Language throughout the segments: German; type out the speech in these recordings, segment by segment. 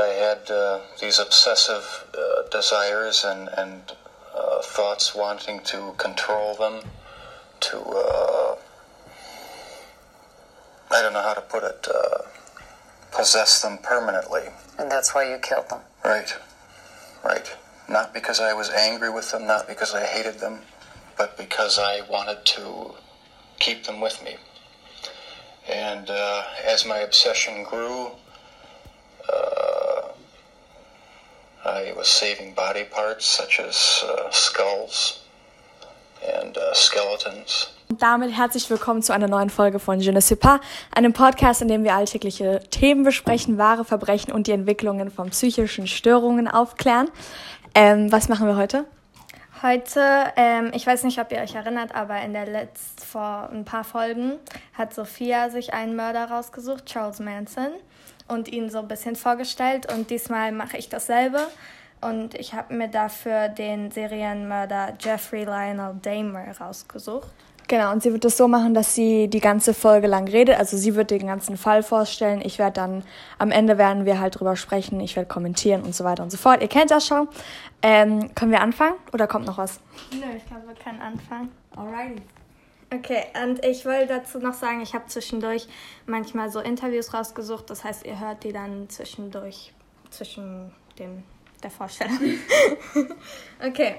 I had uh, these obsessive uh, desires and, and uh, thoughts wanting to control them, to, uh, I don't know how to put it, uh, possess them permanently. And that's why you killed them. Right, right. Not because I was angry with them, not because I hated them, but because I wanted to keep them with me. And uh, as my obsession grew, uh, I was saving body parts such as uh, skulls and uh, skeletons. Und damit herzlich willkommen zu einer neuen Folge von Je ne sais pas, einem Podcast, in dem wir alltägliche Themen besprechen, wahre Verbrechen und die Entwicklungen von psychischen Störungen aufklären. Ähm, was machen wir heute? Heute, ähm, ich weiß nicht, ob ihr euch erinnert, aber in der letzten, vor ein paar Folgen hat Sophia sich einen Mörder rausgesucht, Charles Manson, und ihn so ein bisschen vorgestellt. Und diesmal mache ich dasselbe. Und ich habe mir dafür den Serienmörder Jeffrey Lionel Dahmer rausgesucht. Genau, und sie wird es so machen, dass sie die ganze Folge lang redet. Also sie wird den ganzen Fall vorstellen. Ich werde dann, am Ende werden wir halt drüber sprechen. Ich werde kommentieren und so weiter und so fort. Ihr kennt das schon. Ähm, können wir anfangen oder kommt noch was? Nö, ich glaube, wir können anfangen. Alrighty. Okay, und ich will dazu noch sagen, ich habe zwischendurch manchmal so Interviews rausgesucht. Das heißt, ihr hört die dann zwischendurch, zwischen dem, der Vorstellung. okay.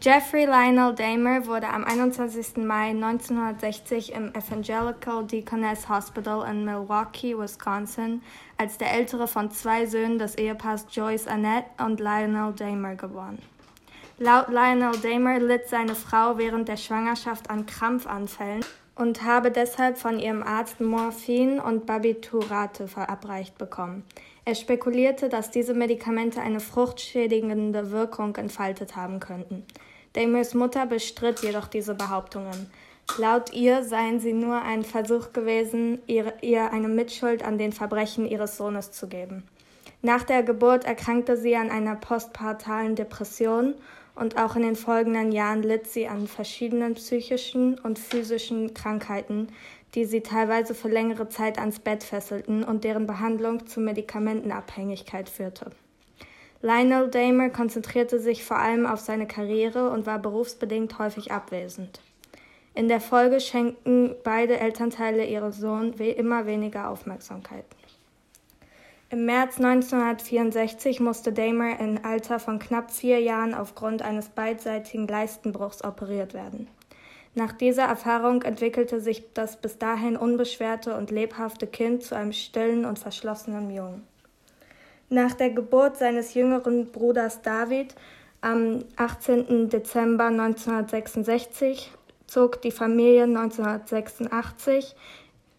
Jeffrey Lionel Dahmer wurde am 21. Mai 1960 im Evangelical Deaconess Hospital in Milwaukee, Wisconsin, als der ältere von zwei Söhnen des Ehepaars Joyce Annette und Lionel Dahmer geboren. Laut Lionel Dahmer litt seine Frau während der Schwangerschaft an Krampfanfällen und habe deshalb von ihrem Arzt Morphin und Barbiturate verabreicht bekommen. Er spekulierte, dass diese Medikamente eine fruchtschädigende Wirkung entfaltet haben könnten. Damers Mutter bestritt jedoch diese Behauptungen. Laut ihr seien sie nur ein Versuch gewesen, ihr, ihr eine Mitschuld an den Verbrechen ihres Sohnes zu geben. Nach der Geburt erkrankte sie an einer postpartalen Depression und auch in den folgenden Jahren litt sie an verschiedenen psychischen und physischen Krankheiten, die sie teilweise für längere Zeit ans Bett fesselten und deren Behandlung zu Medikamentenabhängigkeit führte. Lionel Dahmer konzentrierte sich vor allem auf seine Karriere und war berufsbedingt häufig abwesend. In der Folge schenkten beide Elternteile ihrem Sohn immer weniger Aufmerksamkeit. Im März 1964 musste Dahmer im Alter von knapp vier Jahren aufgrund eines beidseitigen Leistenbruchs operiert werden. Nach dieser Erfahrung entwickelte sich das bis dahin unbeschwerte und lebhafte Kind zu einem stillen und verschlossenen Jungen. Nach der Geburt seines jüngeren Bruders David am 18. Dezember 1966 zog die Familie 1986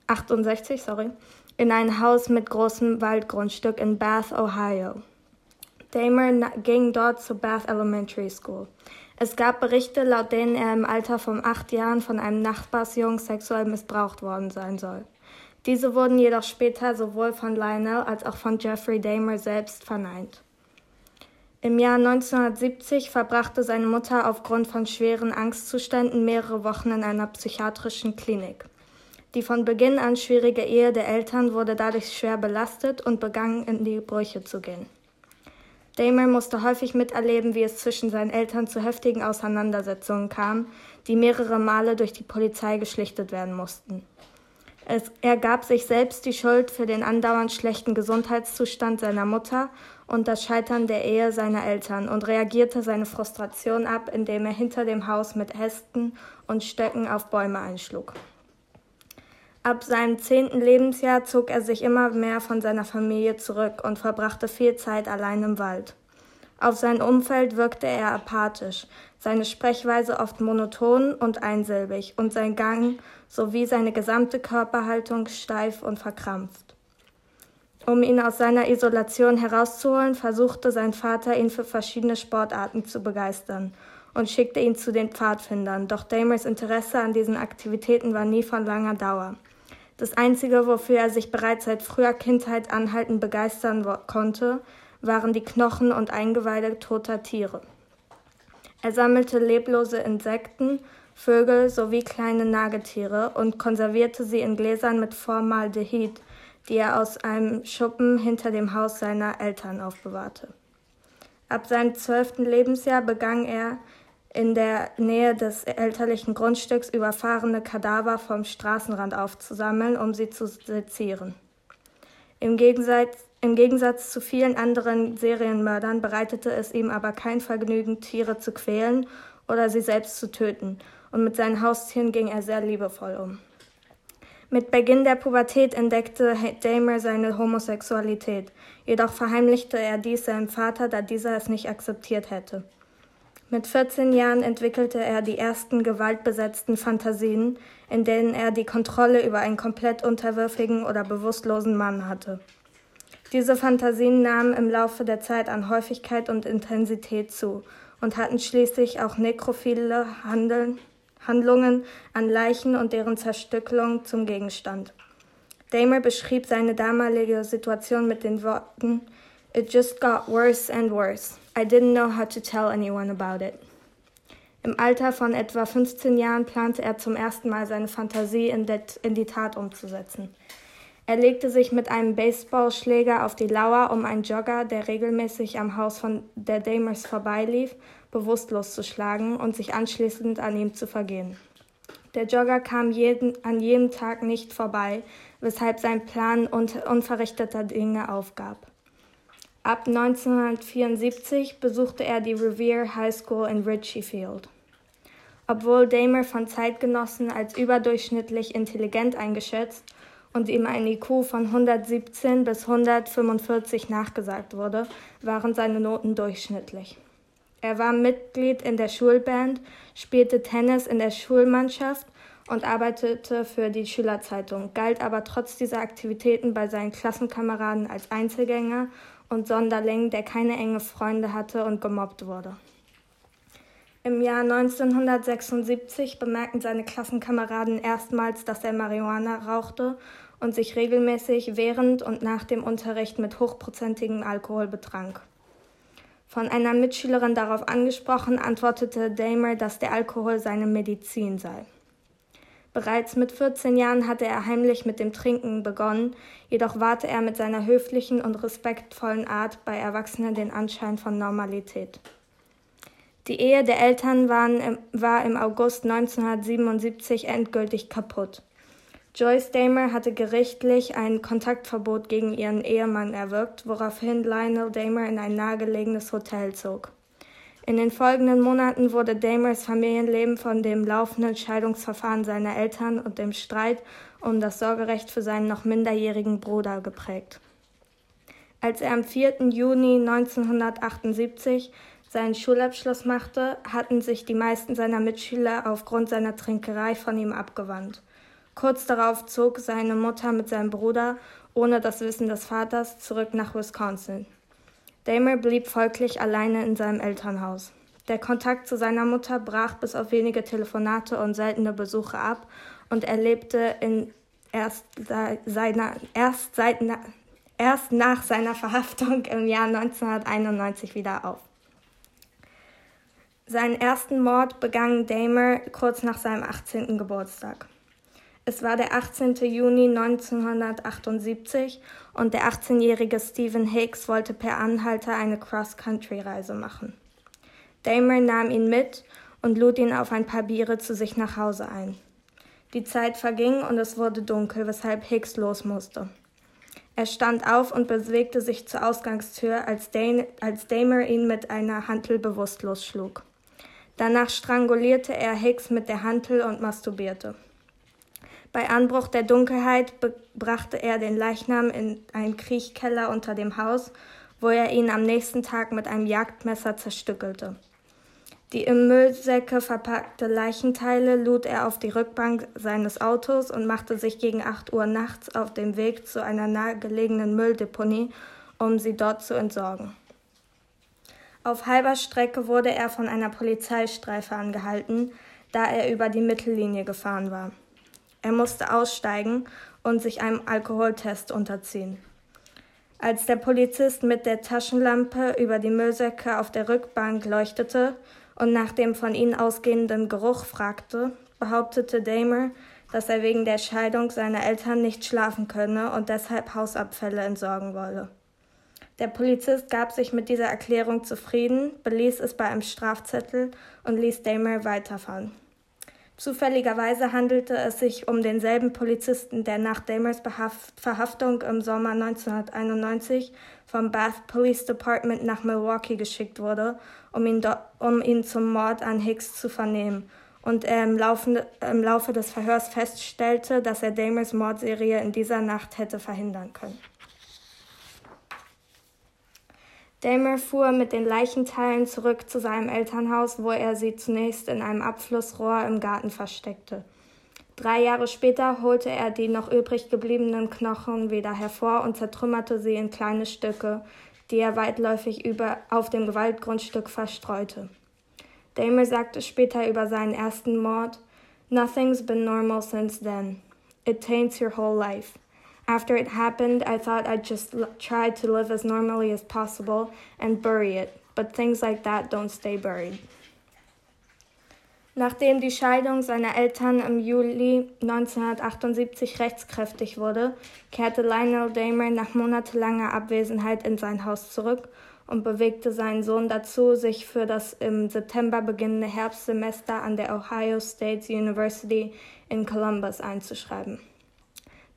68, sorry, in ein Haus mit großem Waldgrundstück in Bath, Ohio. Dahmer ging dort zur Bath Elementary School. Es gab Berichte, laut denen er im Alter von acht Jahren von einem Nachbarsjungen sexuell missbraucht worden sein soll. Diese wurden jedoch später sowohl von Lionel als auch von Jeffrey Dahmer selbst verneint. Im Jahr 1970 verbrachte seine Mutter aufgrund von schweren Angstzuständen mehrere Wochen in einer psychiatrischen Klinik. Die von Beginn an schwierige Ehe der Eltern wurde dadurch schwer belastet und begann in die Brüche zu gehen. Dahmer musste häufig miterleben, wie es zwischen seinen Eltern zu heftigen Auseinandersetzungen kam, die mehrere Male durch die Polizei geschlichtet werden mussten. Es, er gab sich selbst die Schuld für den andauernd schlechten Gesundheitszustand seiner Mutter und das Scheitern der Ehe seiner Eltern und reagierte seine Frustration ab, indem er hinter dem Haus mit Ästen und Stöcken auf Bäume einschlug. Ab seinem zehnten Lebensjahr zog er sich immer mehr von seiner Familie zurück und verbrachte viel Zeit allein im Wald. Auf sein Umfeld wirkte er apathisch, seine Sprechweise oft monoton und einsilbig und sein Gang sowie seine gesamte Körperhaltung steif und verkrampft. Um ihn aus seiner Isolation herauszuholen, versuchte sein Vater, ihn für verschiedene Sportarten zu begeistern und schickte ihn zu den Pfadfindern, doch Damers Interesse an diesen Aktivitäten war nie von langer Dauer. Das Einzige, wofür er sich bereits seit früher Kindheit anhaltend begeistern konnte, waren die Knochen und Eingeweide toter Tiere. Er sammelte leblose Insekten, Vögel sowie kleine Nagetiere und konservierte sie in Gläsern mit Formaldehyd, die er aus einem Schuppen hinter dem Haus seiner Eltern aufbewahrte. Ab seinem zwölften Lebensjahr begann er, in der Nähe des elterlichen Grundstücks überfahrene Kadaver vom Straßenrand aufzusammeln, um sie zu sezieren. Im Gegensatz, Im Gegensatz zu vielen anderen Serienmördern bereitete es ihm aber kein Vergnügen, Tiere zu quälen oder sie selbst zu töten, und mit seinen Haustieren ging er sehr liebevoll um. Mit Beginn der Pubertät entdeckte Damer seine Homosexualität, jedoch verheimlichte er dies seinem Vater, da dieser es nicht akzeptiert hätte. Mit 14 Jahren entwickelte er die ersten gewaltbesetzten Fantasien, in denen er die Kontrolle über einen komplett unterwürfigen oder bewusstlosen Mann hatte. Diese Fantasien nahmen im Laufe der Zeit an Häufigkeit und Intensität zu und hatten schließlich auch nekrophile Handeln, Handlungen an Leichen und deren Zerstückelung zum Gegenstand. Damer beschrieb seine damalige Situation mit den Worten It just got worse and worse. I didn't know how to tell anyone about it. Im Alter von etwa 15 Jahren plante er zum ersten Mal seine Fantasie in, in die Tat umzusetzen. Er legte sich mit einem Baseballschläger auf die Lauer, um einen Jogger, der regelmäßig am Haus von der Damers vorbeilief, bewusstlos zu schlagen und sich anschließend an ihm zu vergehen. Der Jogger kam jeden, an jedem Tag nicht vorbei, weshalb sein Plan unverrichteter Dinge aufgab. Ab 1974 besuchte er die Revere High School in Ritchiefield. Obwohl Damer von Zeitgenossen als überdurchschnittlich intelligent eingeschätzt und ihm ein IQ von 117 bis 145 nachgesagt wurde, waren seine Noten durchschnittlich. Er war Mitglied in der Schulband, spielte Tennis in der Schulmannschaft und arbeitete für die Schülerzeitung, galt aber trotz dieser Aktivitäten bei seinen Klassenkameraden als Einzelgänger und Sonderling, der keine enge Freunde hatte und gemobbt wurde. Im Jahr 1976 bemerkten seine Klassenkameraden erstmals, dass er Marihuana rauchte und sich regelmäßig während und nach dem Unterricht mit hochprozentigem Alkohol betrank. Von einer Mitschülerin darauf angesprochen, antwortete Damer, dass der Alkohol seine Medizin sei. Bereits mit 14 Jahren hatte er heimlich mit dem Trinken begonnen, jedoch wahrte er mit seiner höflichen und respektvollen Art bei Erwachsenen den Anschein von Normalität. Die Ehe der Eltern waren, war im August 1977 endgültig kaputt. Joyce Damer hatte gerichtlich ein Kontaktverbot gegen ihren Ehemann erwirkt, woraufhin Lionel Damer in ein nahegelegenes Hotel zog. In den folgenden Monaten wurde Damers Familienleben von dem laufenden Scheidungsverfahren seiner Eltern und dem Streit um das Sorgerecht für seinen noch minderjährigen Bruder geprägt. Als er am 4. Juni 1978 seinen Schulabschluss machte, hatten sich die meisten seiner Mitschüler aufgrund seiner Trinkerei von ihm abgewandt. Kurz darauf zog seine Mutter mit seinem Bruder, ohne das Wissen des Vaters, zurück nach Wisconsin. Damer blieb folglich alleine in seinem Elternhaus. Der Kontakt zu seiner Mutter brach bis auf wenige Telefonate und seltene Besuche ab und er lebte in erst, seiner, erst, seit, erst nach seiner Verhaftung im Jahr 1991 wieder auf. Seinen ersten Mord begann Damer kurz nach seinem 18. Geburtstag. Es war der 18. Juni 1978 und der 18-jährige Stephen Hicks wollte per Anhalter eine Cross-Country-Reise machen. Damer nahm ihn mit und lud ihn auf ein paar Biere zu sich nach Hause ein. Die Zeit verging und es wurde dunkel, weshalb Hicks los musste. Er stand auf und bewegte sich zur Ausgangstür, als, Dan als Damer ihn mit einer Hantel bewusstlos schlug. Danach strangulierte er Hicks mit der Hantel und masturbierte. Bei Anbruch der Dunkelheit brachte er den Leichnam in einen Kriechkeller unter dem Haus, wo er ihn am nächsten Tag mit einem Jagdmesser zerstückelte. Die im Müllsäcke verpackte Leichenteile lud er auf die Rückbank seines Autos und machte sich gegen 8 Uhr nachts auf den Weg zu einer nahegelegenen Mülldeponie, um sie dort zu entsorgen. Auf halber Strecke wurde er von einer Polizeistreife angehalten, da er über die Mittellinie gefahren war. Er musste aussteigen und sich einem Alkoholtest unterziehen. Als der Polizist mit der Taschenlampe über die Müllsäcke auf der Rückbank leuchtete und nach dem von ihnen ausgehenden Geruch fragte, behauptete Damer, dass er wegen der Scheidung seiner Eltern nicht schlafen könne und deshalb Hausabfälle entsorgen wolle. Der Polizist gab sich mit dieser Erklärung zufrieden, beließ es bei einem Strafzettel und ließ Damer weiterfahren. Zufälligerweise handelte es sich um denselben Polizisten, der nach Damers Verhaftung im Sommer 1991 vom Bath Police Department nach Milwaukee geschickt wurde, um ihn, um ihn zum Mord an Hicks zu vernehmen und er im, Laufe, im Laufe des Verhörs feststellte, dass er Damers Mordserie in dieser Nacht hätte verhindern können. Damer fuhr mit den Leichenteilen zurück zu seinem Elternhaus, wo er sie zunächst in einem Abflussrohr im Garten versteckte. Drei Jahre später holte er die noch übrig gebliebenen Knochen wieder hervor und zertrümmerte sie in kleine Stücke, die er weitläufig über auf dem Gewaltgrundstück verstreute. Damer sagte später über seinen ersten Mord: Nothing's been normal since then. It taints your whole life. After it happened, I thought I'd just l- try to live as normally as possible and bury it, but things like that don't stay buried. Nachdem die Scheidung seiner Eltern im Juli 1978 rechtskräftig wurde, kehrte Lionel Damer nach monatelanger Abwesenheit in sein Haus zurück und bewegte seinen Sohn dazu, sich für das im September beginnende Herbstsemester an der Ohio State University in Columbus einzuschreiben.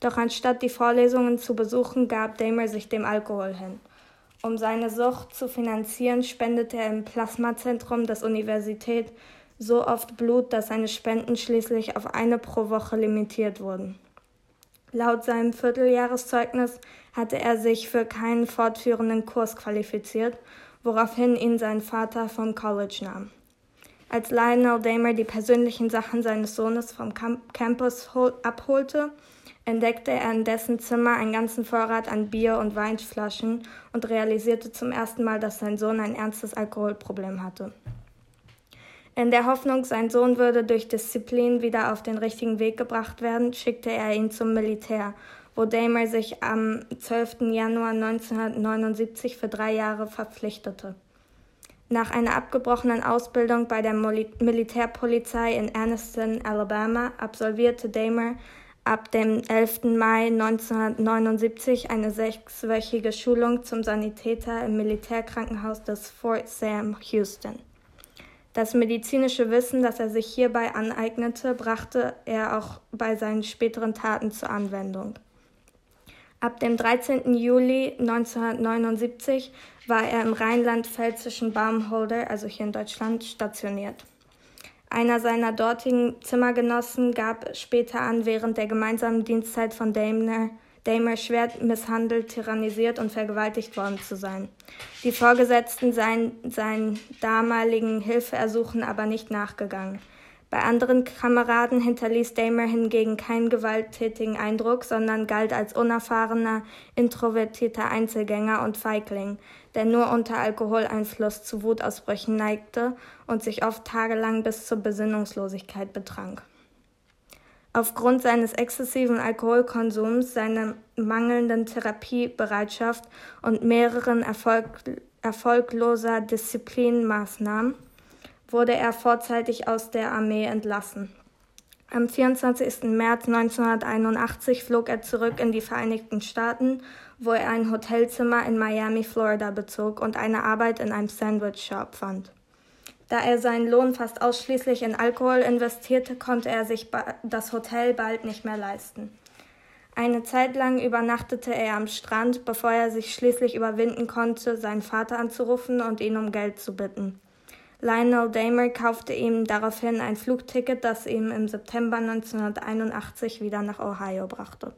Doch anstatt die Vorlesungen zu besuchen, gab Damer sich dem Alkohol hin. Um seine Sucht zu finanzieren, spendete er im Plasmazentrum der Universität so oft Blut, dass seine Spenden schließlich auf eine pro Woche limitiert wurden. Laut seinem Vierteljahreszeugnis hatte er sich für keinen fortführenden Kurs qualifiziert, woraufhin ihn sein Vater vom College nahm. Als Lionel Damer die persönlichen Sachen seines Sohnes vom Campus abholte, entdeckte er in dessen Zimmer einen ganzen Vorrat an Bier und Weinflaschen und realisierte zum ersten Mal, dass sein Sohn ein ernstes Alkoholproblem hatte. In der Hoffnung, sein Sohn würde durch Disziplin wieder auf den richtigen Weg gebracht werden, schickte er ihn zum Militär, wo Damer sich am 12. Januar 1979 für drei Jahre verpflichtete. Nach einer abgebrochenen Ausbildung bei der Militärpolizei in Anniston, Alabama, absolvierte Damer ab dem 11. Mai 1979 eine sechswöchige Schulung zum Sanitäter im Militärkrankenhaus des Fort Sam Houston. Das medizinische Wissen, das er sich hierbei aneignete, brachte er auch bei seinen späteren Taten zur Anwendung. Ab dem 13. Juli 1979 war er im rheinland-pfälzischen Baumholder, also hier in Deutschland, stationiert. Einer seiner dortigen Zimmergenossen gab später an, während der gemeinsamen Dienstzeit von Daimler, Damer schwer misshandelt, tyrannisiert und vergewaltigt worden zu sein. Die Vorgesetzten seien seinen damaligen Hilfeersuchen aber nicht nachgegangen. Bei anderen Kameraden hinterließ Damer hingegen keinen gewalttätigen Eindruck, sondern galt als unerfahrener, introvertierter Einzelgänger und Feigling, der nur unter Alkoholeinfluss zu Wutausbrüchen neigte und sich oft tagelang bis zur Besinnungslosigkeit betrank. Aufgrund seines exzessiven Alkoholkonsums, seiner mangelnden Therapiebereitschaft und mehreren Erfolg erfolgloser Disziplinmaßnahmen wurde er vorzeitig aus der Armee entlassen. Am 24. März 1981 flog er zurück in die Vereinigten Staaten, wo er ein Hotelzimmer in Miami, Florida bezog und eine Arbeit in einem Sandwich-Shop fand. Da er seinen Lohn fast ausschließlich in Alkohol investierte, konnte er sich das Hotel bald nicht mehr leisten. Eine Zeit lang übernachtete er am Strand, bevor er sich schließlich überwinden konnte, seinen Vater anzurufen und ihn um Geld zu bitten. Lionel Damer kaufte ihm daraufhin ein Flugticket, das ihn im September 1981 wieder nach Ohio brachte.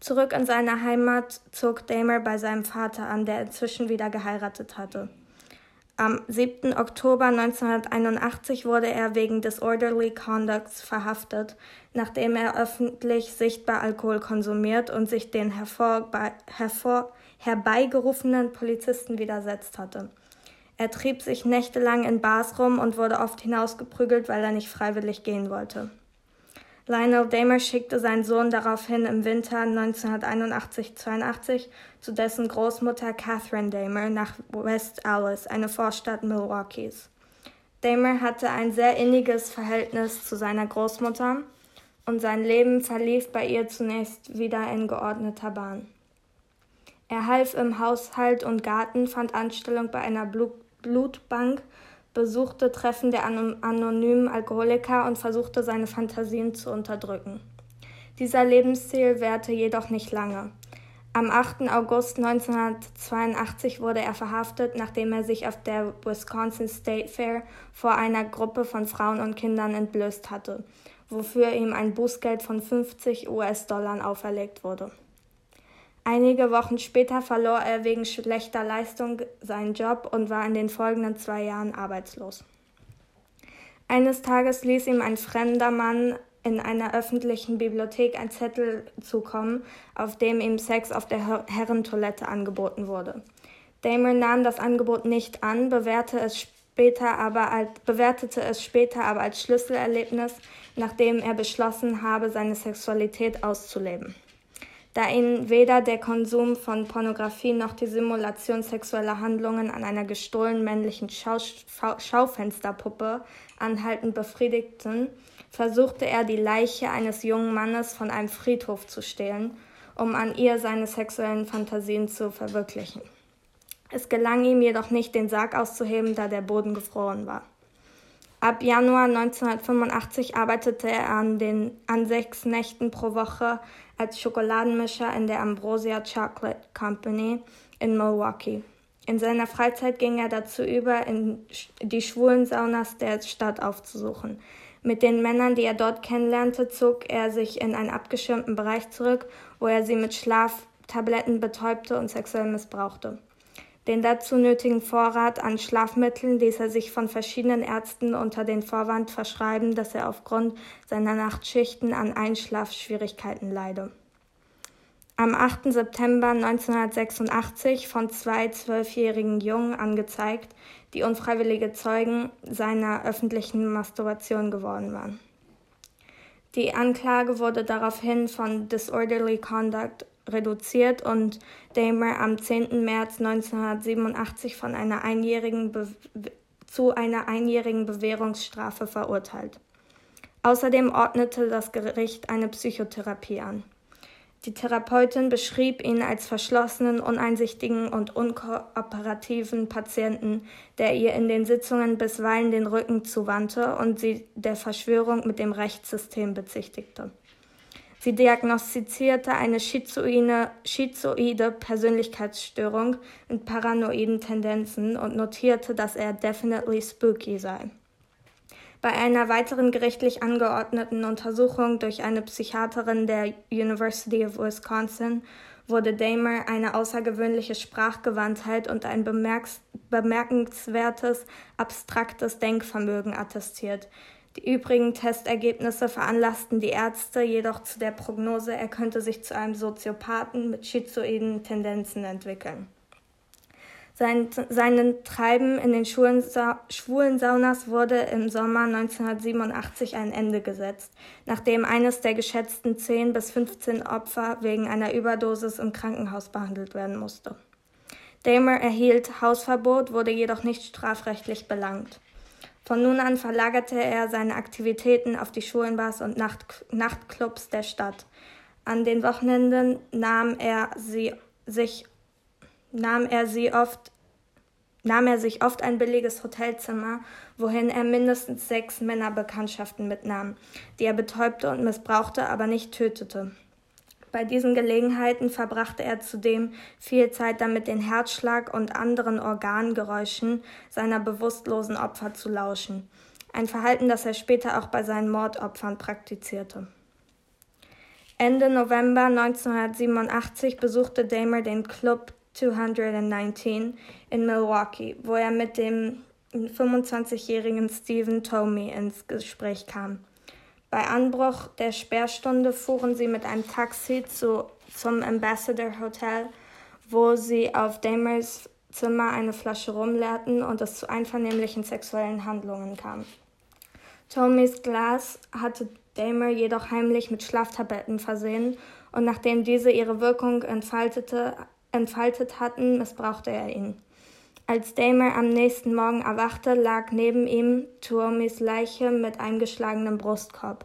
Zurück in seine Heimat zog Damer bei seinem Vater an, der inzwischen wieder geheiratet hatte. Am 7. Oktober 1981 wurde er wegen Disorderly Conducts verhaftet, nachdem er öffentlich sichtbar Alkohol konsumiert und sich den hervor, hervor, herbeigerufenen Polizisten widersetzt hatte. Er trieb sich nächtelang in Bars rum und wurde oft hinausgeprügelt, weil er nicht freiwillig gehen wollte. Lionel Damer schickte seinen Sohn daraufhin im Winter 1981-82 zu dessen Großmutter Catherine Damer nach West Allis, eine Vorstadt Milwaukees. Damer hatte ein sehr inniges Verhältnis zu seiner Großmutter und sein Leben verlief bei ihr zunächst wieder in geordneter Bahn. Er half im Haushalt und Garten, fand Anstellung bei einer Blutbank, besuchte Treffen der anonymen Alkoholiker und versuchte seine Fantasien zu unterdrücken. Dieser Lebensstil währte jedoch nicht lange. Am 8. August 1982 wurde er verhaftet, nachdem er sich auf der Wisconsin State Fair vor einer Gruppe von Frauen und Kindern entblößt hatte, wofür ihm ein Bußgeld von 50 US-Dollar auferlegt wurde. Einige Wochen später verlor er wegen schlechter Leistung seinen Job und war in den folgenden zwei Jahren arbeitslos. Eines Tages ließ ihm ein fremder Mann in einer öffentlichen Bibliothek ein Zettel zukommen, auf dem ihm Sex auf der Herrentoilette angeboten wurde. Damer nahm das Angebot nicht an, bewertete es später aber als, bewertete es später aber als Schlüsselerlebnis, nachdem er beschlossen habe, seine Sexualität auszuleben da ihn weder der Konsum von Pornografie noch die Simulation sexueller Handlungen an einer gestohlenen männlichen Schau Schaufensterpuppe anhaltend befriedigten, versuchte er die Leiche eines jungen Mannes von einem Friedhof zu stehlen, um an ihr seine sexuellen Fantasien zu verwirklichen. Es gelang ihm jedoch nicht, den Sarg auszuheben, da der Boden gefroren war. Ab Januar 1985 arbeitete er an, den, an sechs Nächten pro Woche als Schokoladenmischer in der Ambrosia Chocolate Company in Milwaukee. In seiner Freizeit ging er dazu über, in die schwulen Saunas der Stadt aufzusuchen. Mit den Männern, die er dort kennenlernte, zog er sich in einen abgeschirmten Bereich zurück, wo er sie mit Schlaftabletten betäubte und sexuell missbrauchte. Den dazu nötigen Vorrat an Schlafmitteln ließ er sich von verschiedenen Ärzten unter den Vorwand verschreiben, dass er aufgrund seiner Nachtschichten an Einschlafschwierigkeiten leide. Am 8. September 1986 von zwei zwölfjährigen Jungen angezeigt, die unfreiwillige Zeugen seiner öffentlichen Masturbation geworden waren. Die Anklage wurde daraufhin von Disorderly Conduct reduziert und Damer am 10. März 1987 von einer einjährigen zu einer einjährigen Bewährungsstrafe verurteilt. Außerdem ordnete das Gericht eine Psychotherapie an. Die Therapeutin beschrieb ihn als verschlossenen, uneinsichtigen und unkooperativen Patienten, der ihr in den Sitzungen bisweilen den Rücken zuwandte und sie der Verschwörung mit dem Rechtssystem bezichtigte. Sie diagnostizierte eine schizoide, schizoide Persönlichkeitsstörung mit paranoiden Tendenzen und notierte, dass er definitely spooky sei. Bei einer weiteren gerichtlich angeordneten Untersuchung durch eine Psychiaterin der University of Wisconsin wurde Damer eine außergewöhnliche Sprachgewandtheit und ein bemerkenswertes abstraktes Denkvermögen attestiert, die übrigen Testergebnisse veranlassten die Ärzte jedoch zu der Prognose, er könnte sich zu einem Soziopathen mit schizoiden Tendenzen entwickeln. Sein, seinen Treiben in den schwulen, schwulen Saunas wurde im Sommer 1987 ein Ende gesetzt, nachdem eines der geschätzten 10 bis 15 Opfer wegen einer Überdosis im Krankenhaus behandelt werden musste. Damer erhielt Hausverbot, wurde jedoch nicht strafrechtlich belangt. Von nun an verlagerte er seine Aktivitäten auf die Schulenbars und Nacht Nachtclubs der Stadt. An den Wochenenden nahm er sie sich nahm er sie oft nahm er sich oft ein billiges Hotelzimmer, wohin er mindestens sechs Männerbekanntschaften mitnahm, die er betäubte und missbrauchte, aber nicht tötete. Bei diesen Gelegenheiten verbrachte er zudem viel Zeit damit, den Herzschlag und anderen Organgeräuschen seiner bewusstlosen Opfer zu lauschen. Ein Verhalten, das er später auch bei seinen Mordopfern praktizierte. Ende November 1987 besuchte Damer den Club 219 in Milwaukee, wo er mit dem 25-jährigen Stephen Tomey ins Gespräch kam. Bei Anbruch der Sperrstunde fuhren sie mit einem Taxi zu, zum Ambassador Hotel, wo sie auf Damers Zimmer eine Flasche rumleerten und es zu einvernehmlichen sexuellen Handlungen kam. Tomys Glas hatte Damer jedoch heimlich mit Schlaftabletten versehen und nachdem diese ihre Wirkung entfaltete, entfaltet hatten, missbrauchte er ihn. Als Damer am nächsten Morgen erwachte, lag neben ihm Tuomis Leiche mit eingeschlagenem Brustkorb.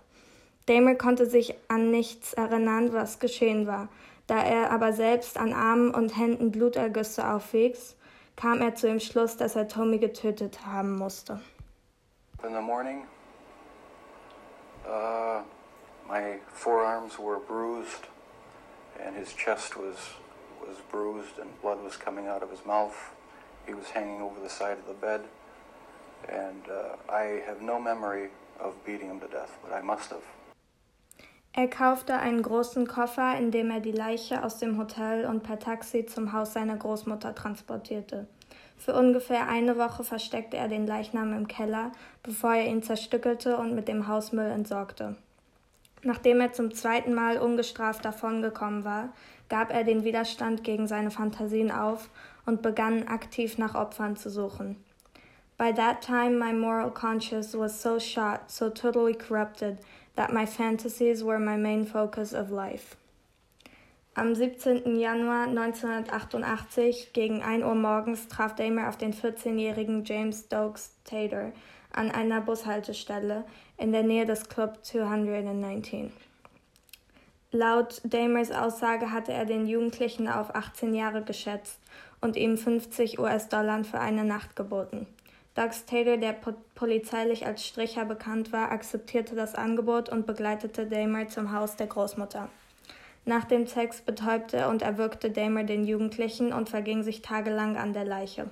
Damer konnte sich an nichts erinnern, was geschehen war. Da er aber selbst an Armen und Händen Blutergüsse aufwies, kam er zu dem Schluss, dass er Tommy getötet haben musste. In the morning, uh, my forearms were bruised and his chest was was bruised and blood was coming out of his mouth. He was hanging over the side of the bed, and uh, I have no memory of beating him to death, but I must have. Er kaufte einen großen Koffer, in dem er die Leiche aus dem Hotel und per Taxi zum Haus seiner Großmutter transportierte. Für ungefähr eine Woche versteckte er den Leichnam im Keller, bevor er ihn zerstückelte und mit dem Hausmüll entsorgte. Nachdem er zum zweiten Mal ungestraft davongekommen war, gab er den Widerstand gegen seine Fantasien auf und begann aktiv nach Opfern zu suchen. By that time my moral conscience was so shot, so totally corrupted, that my fantasies were my main focus of life. Am 17. Januar 1988 gegen 1 Uhr morgens traf Damer auf den 14-jährigen James Stokes Tater an einer Bushaltestelle in der Nähe des Club 219. Laut Damers Aussage hatte er den Jugendlichen auf 18 Jahre geschätzt und ihm 50 US-Dollar für eine Nacht geboten. Doug Taylor, der po polizeilich als Stricher bekannt war, akzeptierte das Angebot und begleitete Damer zum Haus der Großmutter. Nach dem Sex betäubte und erwürgte Damer den Jugendlichen und verging sich tagelang an der Leiche.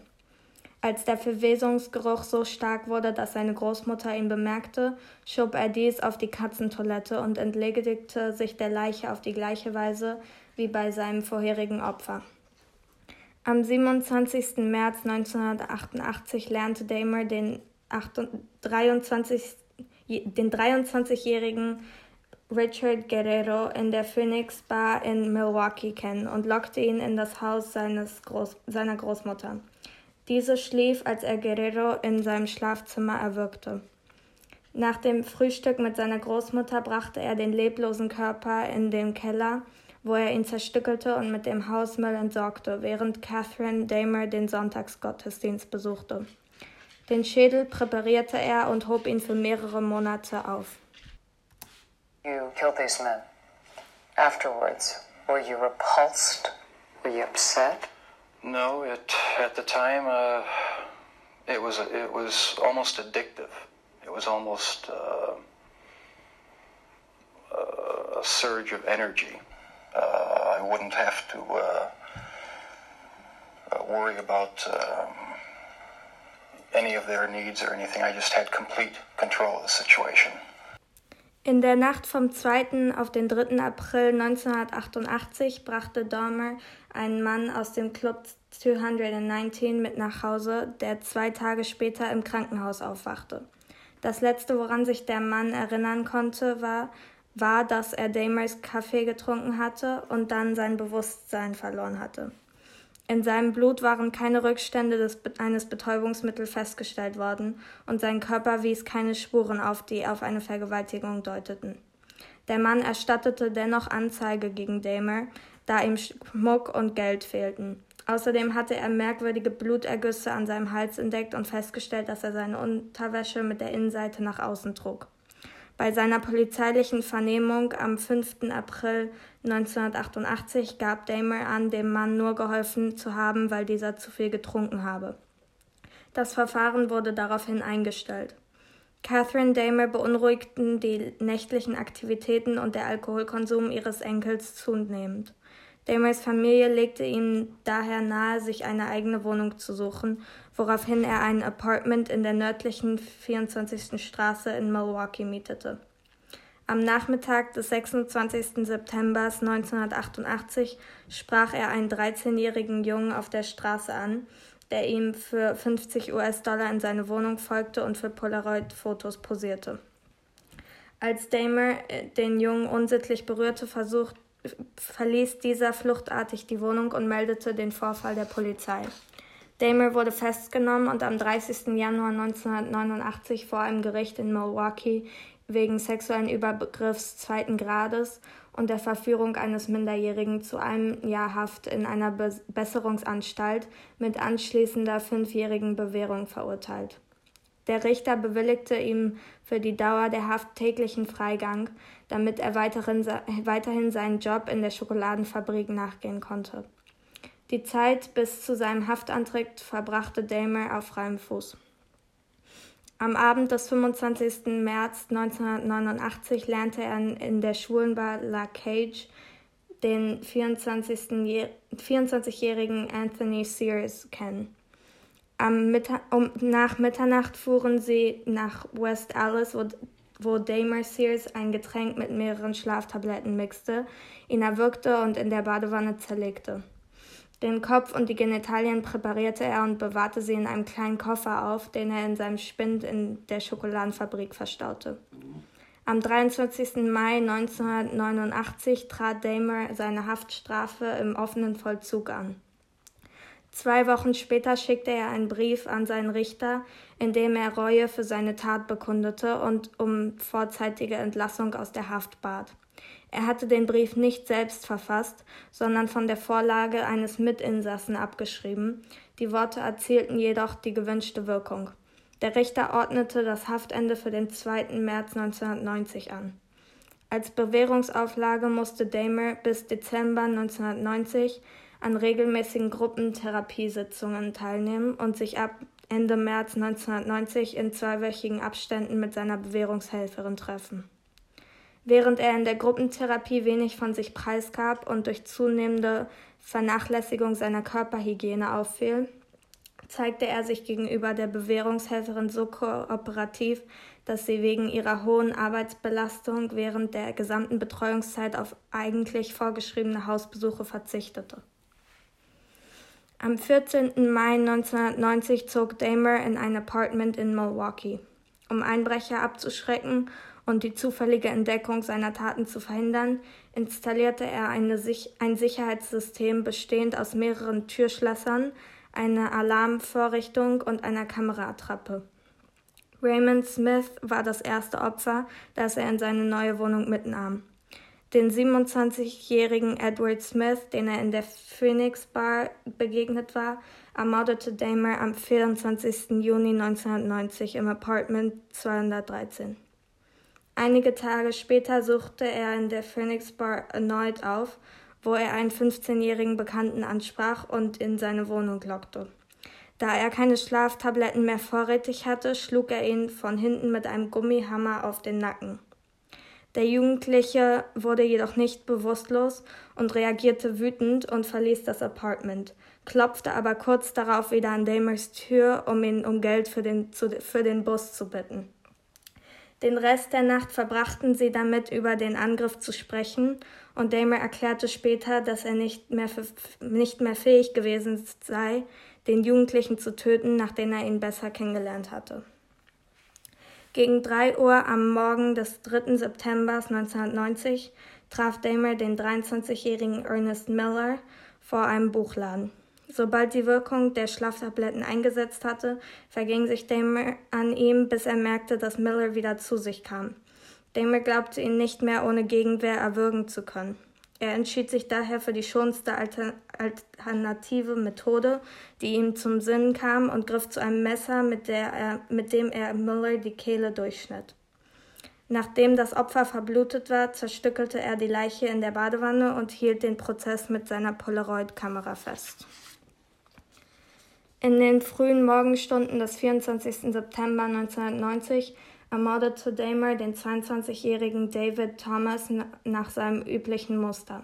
Als der Verwesungsgeruch so stark wurde, dass seine Großmutter ihn bemerkte, schob er dies auf die Katzentoilette und entledigte sich der Leiche auf die gleiche Weise wie bei seinem vorherigen Opfer. Am 27. März 1988 lernte Damer den 23, den 23-jährigen Richard Guerrero in der Phoenix Bar in Milwaukee kennen und lockte ihn in das Haus seines Groß seiner Großmutter. Diese schlief, als er Guerrero in seinem Schlafzimmer erwürgte. Nach dem Frühstück mit seiner Großmutter brachte er den leblosen Körper in den Keller wo er ihn zerstückelte und mit dem Hausmüll entsorgte, während Catherine Damer den Sonntagsgottesdienst besuchte. Den Schädel präparierte er und hob ihn für mehrere Monate auf. You killed these men. Afterwards, were you repulsed? Were you upset? No, it at the time uh, it was it was almost addictive. It was almost uh, a surge of energy. uh, I wouldn't have to uh, uh, worry about um, any of their needs or anything. I just had complete control of the situation. In der Nacht vom 2. auf den 3. April 1988 brachte Dahmer einen Mann aus dem Club 219 mit nach Hause, der zwei Tage später im Krankenhaus aufwachte. Das letzte, woran sich der Mann erinnern konnte, war, war, dass er Damers Kaffee getrunken hatte und dann sein Bewusstsein verloren hatte. In seinem Blut waren keine Rückstände des, eines Betäubungsmittels festgestellt worden und sein Körper wies keine Spuren auf, die auf eine Vergewaltigung deuteten. Der Mann erstattete dennoch Anzeige gegen Damer, da ihm Schmuck und Geld fehlten. Außerdem hatte er merkwürdige Blutergüsse an seinem Hals entdeckt und festgestellt, dass er seine Unterwäsche mit der Innenseite nach außen trug. Bei seiner polizeilichen Vernehmung am 5. April 1988 gab Damer an, dem Mann nur geholfen zu haben, weil dieser zu viel getrunken habe. Das Verfahren wurde daraufhin eingestellt. Catherine Damer beunruhigten die nächtlichen Aktivitäten und der Alkoholkonsum ihres Enkels zunehmend. Damers Familie legte ihm daher nahe, sich eine eigene Wohnung zu suchen, woraufhin er ein Apartment in der nördlichen 24. Straße in Milwaukee mietete. Am Nachmittag des 26. September 1988 sprach er einen 13-jährigen Jungen auf der Straße an, der ihm für 50 US-Dollar in seine Wohnung folgte und für Polaroid-Fotos posierte. Als Damer äh, den Jungen unsittlich berührte, versucht, verließ dieser fluchtartig die Wohnung und meldete den Vorfall der Polizei. Damer wurde festgenommen und am 30. Januar 1989 vor einem Gericht in Milwaukee wegen sexuellen Übergriffs zweiten Grades und der Verführung eines Minderjährigen zu einem Jahr Haft in einer Besserungsanstalt mit anschließender fünfjährigen Bewährung verurteilt. Der Richter bewilligte ihm für die Dauer der Haft täglichen Freigang, damit er weiterhin, weiterhin seinen Job in der Schokoladenfabrik nachgehen konnte. Die Zeit bis zu seinem Haftantritt verbrachte Damer auf freiem Fuß. Am Abend des 25. März 1989 lernte er in der Schwulenbar La Cage den 24-jährigen Anthony Sears kennen. Mittag, um, nach Mitternacht fuhren sie nach West Alice, wo, wo Damer Sears ein Getränk mit mehreren Schlaftabletten mixte, ihn erwürgte und in der Badewanne zerlegte. Den Kopf und die Genitalien präparierte er und bewahrte sie in einem kleinen Koffer auf, den er in seinem Spind in der Schokoladenfabrik verstaute. Am 23. Mai 1989 trat Damer seine Haftstrafe im offenen Vollzug an. Zwei Wochen später schickte er einen Brief an seinen Richter, in dem er Reue für seine Tat bekundete und um vorzeitige Entlassung aus der Haft bat. Er hatte den Brief nicht selbst verfasst, sondern von der Vorlage eines Mitinsassen abgeschrieben. Die Worte erzielten jedoch die gewünschte Wirkung. Der Richter ordnete das Haftende für den 2. März 1990 an. Als Bewährungsauflage musste Damer bis Dezember 1990 an regelmäßigen Gruppentherapiesitzungen teilnehmen und sich ab Ende März 1990 in zweiwöchigen Abständen mit seiner Bewährungshelferin treffen. Während er in der Gruppentherapie wenig von sich preisgab und durch zunehmende Vernachlässigung seiner Körperhygiene auffiel, zeigte er sich gegenüber der Bewährungshelferin so kooperativ, dass sie wegen ihrer hohen Arbeitsbelastung während der gesamten Betreuungszeit auf eigentlich vorgeschriebene Hausbesuche verzichtete. Am 14. Mai 1990 zog Damer in ein Apartment in Milwaukee. Um Einbrecher abzuschrecken und die zufällige Entdeckung seiner Taten zu verhindern, installierte er eine, ein Sicherheitssystem bestehend aus mehreren Türschlössern, einer Alarmvorrichtung und einer Kameraattrappe. Raymond Smith war das erste Opfer, das er in seine neue Wohnung mitnahm. Den 27-jährigen Edward Smith, den er in der Phoenix Bar begegnet war, ermordete Damer am 24. Juni 1990 im Apartment 213. Einige Tage später suchte er in der Phoenix Bar erneut auf, wo er einen 15-jährigen Bekannten ansprach und in seine Wohnung lockte. Da er keine Schlaftabletten mehr vorrätig hatte, schlug er ihn von hinten mit einem Gummihammer auf den Nacken. Der Jugendliche wurde jedoch nicht bewusstlos und reagierte wütend und verließ das Apartment, klopfte aber kurz darauf wieder an Damers Tür, um ihn um Geld für den, für den Bus zu bitten. Den Rest der Nacht verbrachten sie damit, über den Angriff zu sprechen, und Damer erklärte später, dass er nicht mehr, nicht mehr fähig gewesen sei, den Jugendlichen zu töten, nachdem er ihn besser kennengelernt hatte. Gegen 3 Uhr am Morgen des 3. September 1990 traf Damer den 23-jährigen Ernest Miller vor einem Buchladen. Sobald die Wirkung der Schlaftabletten eingesetzt hatte, verging sich Damer an ihm, bis er merkte, dass Miller wieder zu sich kam. Damer glaubte ihn nicht mehr ohne Gegenwehr erwürgen zu können. Er entschied sich daher für die schonendste alternative Methode, die ihm zum Sinn kam, und griff zu einem Messer, mit, er, mit dem er Muller die Kehle durchschnitt. Nachdem das Opfer verblutet war, zerstückelte er die Leiche in der Badewanne und hielt den Prozess mit seiner Polaroid-Kamera fest. In den frühen Morgenstunden des 24. September 1990 ermordete Damer den 22-jährigen David Thomas nach seinem üblichen Muster.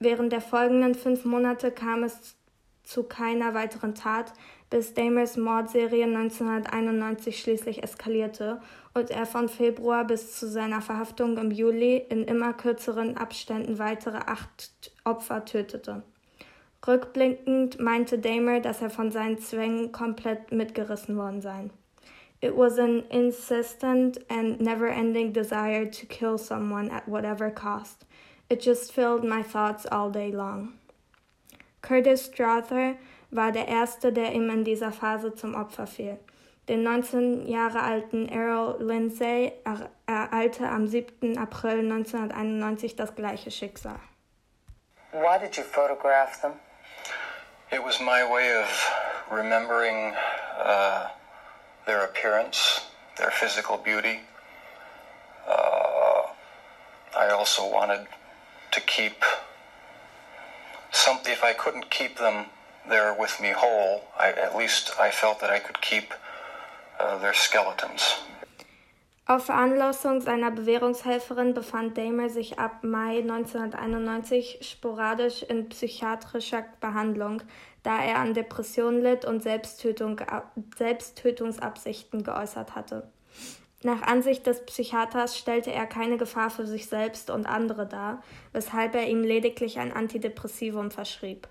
Während der folgenden fünf Monate kam es zu keiner weiteren Tat, bis Damers Mordserie 1991 schließlich eskalierte und er von Februar bis zu seiner Verhaftung im Juli in immer kürzeren Abständen weitere acht Opfer tötete. Rückblickend meinte Damer, dass er von seinen Zwängen komplett mitgerissen worden sei. It was an insistent and never ending desire to kill someone at whatever cost. It just filled my thoughts all day long. Curtis Strother war der Erste, der ihm in dieser Phase zum Opfer fiel. Den 19 Jahre alten Errol Lindsay ereilte am 7. April 1991 das gleiche Schicksal. Why did you photograph them? It was my way of remembering uh, their appearance, their physical beauty. Uh, I also wanted to keep something, if I couldn't keep them there with me whole, I, at least I felt that I could keep uh, their skeletons. Auf Veranlassung seiner Bewährungshelferin befand Damer sich ab Mai 1991 sporadisch in psychiatrischer Behandlung, da er an Depressionen litt und Selbsttötung, Selbsttötungsabsichten geäußert hatte. Nach Ansicht des Psychiaters stellte er keine Gefahr für sich selbst und andere dar, weshalb er ihm lediglich ein Antidepressivum verschrieb.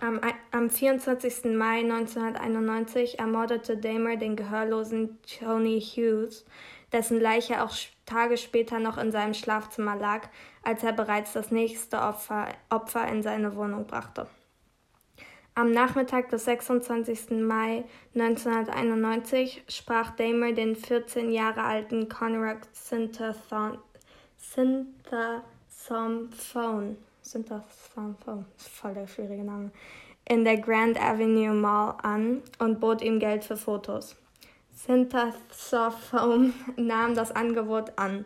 Am, am 24. Mai 1991 ermordete Damer den gehörlosen Tony Hughes, dessen Leiche auch Tage später noch in seinem Schlafzimmer lag, als er bereits das nächste Opfer, Opfer in seine Wohnung brachte. Am Nachmittag des 26. Mai 1991 sprach Damer den 14 Jahre alten Conrad Synthathon, Synthathomphone, Synthathomphone, voll der schwierige Name, in der Grand Avenue Mall an und bot ihm Geld für Fotos. Synthathome nahm das Angebot an.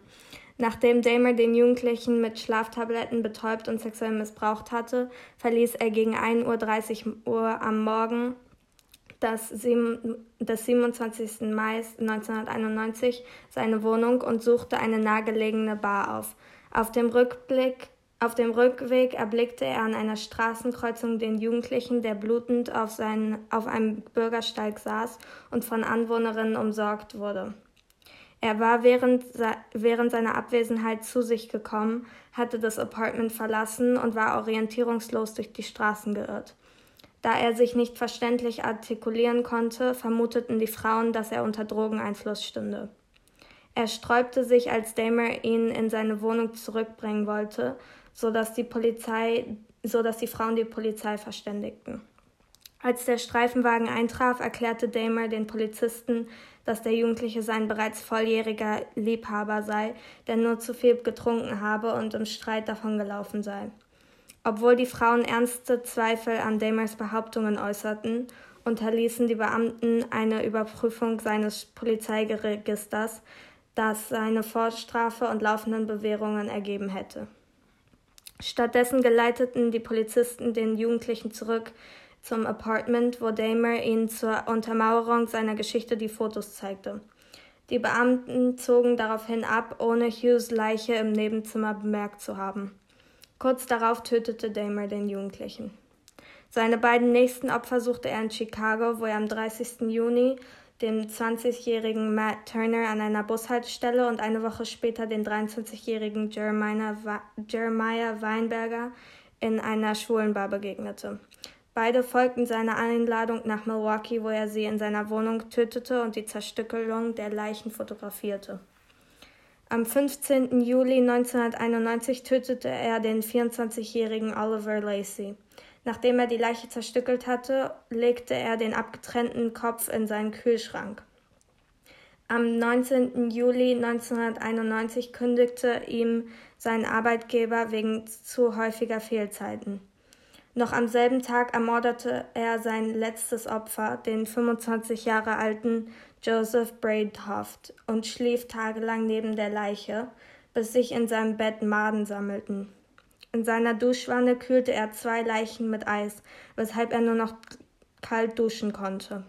Nachdem Damer den Jugendlichen mit Schlaftabletten betäubt und sexuell missbraucht hatte, verließ er gegen 1.30 Uhr am Morgen des 27. Mai 1991 seine Wohnung und suchte eine nahegelegene Bar auf. Auf dem Rückblick auf dem Rückweg erblickte er an einer Straßenkreuzung den Jugendlichen, der blutend auf, seinen, auf einem Bürgersteig saß und von Anwohnerinnen umsorgt wurde. Er war während, während seiner Abwesenheit zu sich gekommen, hatte das Apartment verlassen und war orientierungslos durch die Straßen geirrt. Da er sich nicht verständlich artikulieren konnte, vermuteten die Frauen, dass er unter Drogeneinfluss stünde. Er sträubte sich, als Damer ihn in seine Wohnung zurückbringen wollte, so dass die Polizei, so dass die Frauen die Polizei verständigten. Als der Streifenwagen eintraf, erklärte Damer den Polizisten, dass der Jugendliche sein bereits volljähriger Liebhaber sei, der nur zu viel getrunken habe und im Streit davongelaufen sei. Obwohl die Frauen ernste Zweifel an Damers Behauptungen äußerten, unterließen die Beamten eine Überprüfung seines Polizeiregisters, das seine Vorstrafe und laufenden Bewährungen ergeben hätte. Stattdessen geleiteten die Polizisten den Jugendlichen zurück zum Apartment, wo Damer ihnen zur Untermauerung seiner Geschichte die Fotos zeigte. Die Beamten zogen daraufhin ab, ohne Hughes Leiche im Nebenzimmer bemerkt zu haben. Kurz darauf tötete Damer den Jugendlichen. Seine beiden nächsten Opfer suchte er in Chicago, wo er am 30. Juni den 20-jährigen Matt Turner an einer Bushaltestelle und eine Woche später den 23-jährigen Jeremiah Weinberger in einer Schwulenbar begegnete. Beide folgten seiner Einladung nach Milwaukee, wo er sie in seiner Wohnung tötete und die Zerstückelung der Leichen fotografierte. Am 15. Juli 1991 tötete er den 24-jährigen Oliver Lacey. Nachdem er die Leiche zerstückelt hatte, legte er den abgetrennten Kopf in seinen Kühlschrank. Am 19. Juli 1991 kündigte ihm sein Arbeitgeber wegen zu häufiger Fehlzeiten. Noch am selben Tag ermordete er sein letztes Opfer, den 25 Jahre alten Joseph Braidhoft, und schlief tagelang neben der Leiche, bis sich in seinem Bett Maden sammelten. In seiner Duschwanne kühlte er zwei Leichen mit Eis, weshalb er nur noch kalt duschen konnte.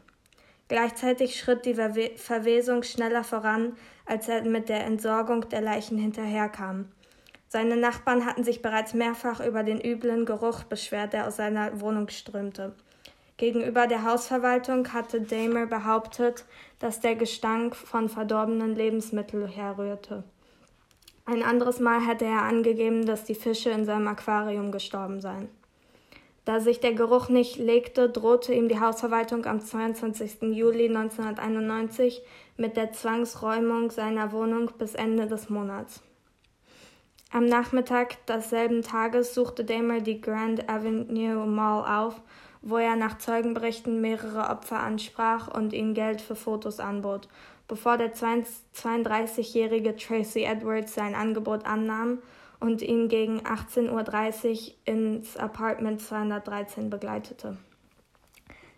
Gleichzeitig schritt die Verwesung schneller voran, als er mit der Entsorgung der Leichen hinterherkam. Seine Nachbarn hatten sich bereits mehrfach über den üblen Geruch beschwert, der aus seiner Wohnung strömte. Gegenüber der Hausverwaltung hatte Damer behauptet, dass der Gestank von verdorbenen Lebensmitteln herrührte. Ein anderes Mal hätte er angegeben, dass die Fische in seinem Aquarium gestorben seien. Da sich der Geruch nicht legte, drohte ihm die Hausverwaltung am 22. Juli 1991 mit der Zwangsräumung seiner Wohnung bis Ende des Monats. Am Nachmittag desselben Tages suchte Damer die Grand Avenue Mall auf, wo er nach Zeugenberichten mehrere Opfer ansprach und ihnen Geld für Fotos anbot, bevor der 32-jährige Tracy Edwards sein Angebot annahm und ihn gegen 18.30 Uhr ins Apartment 213 begleitete.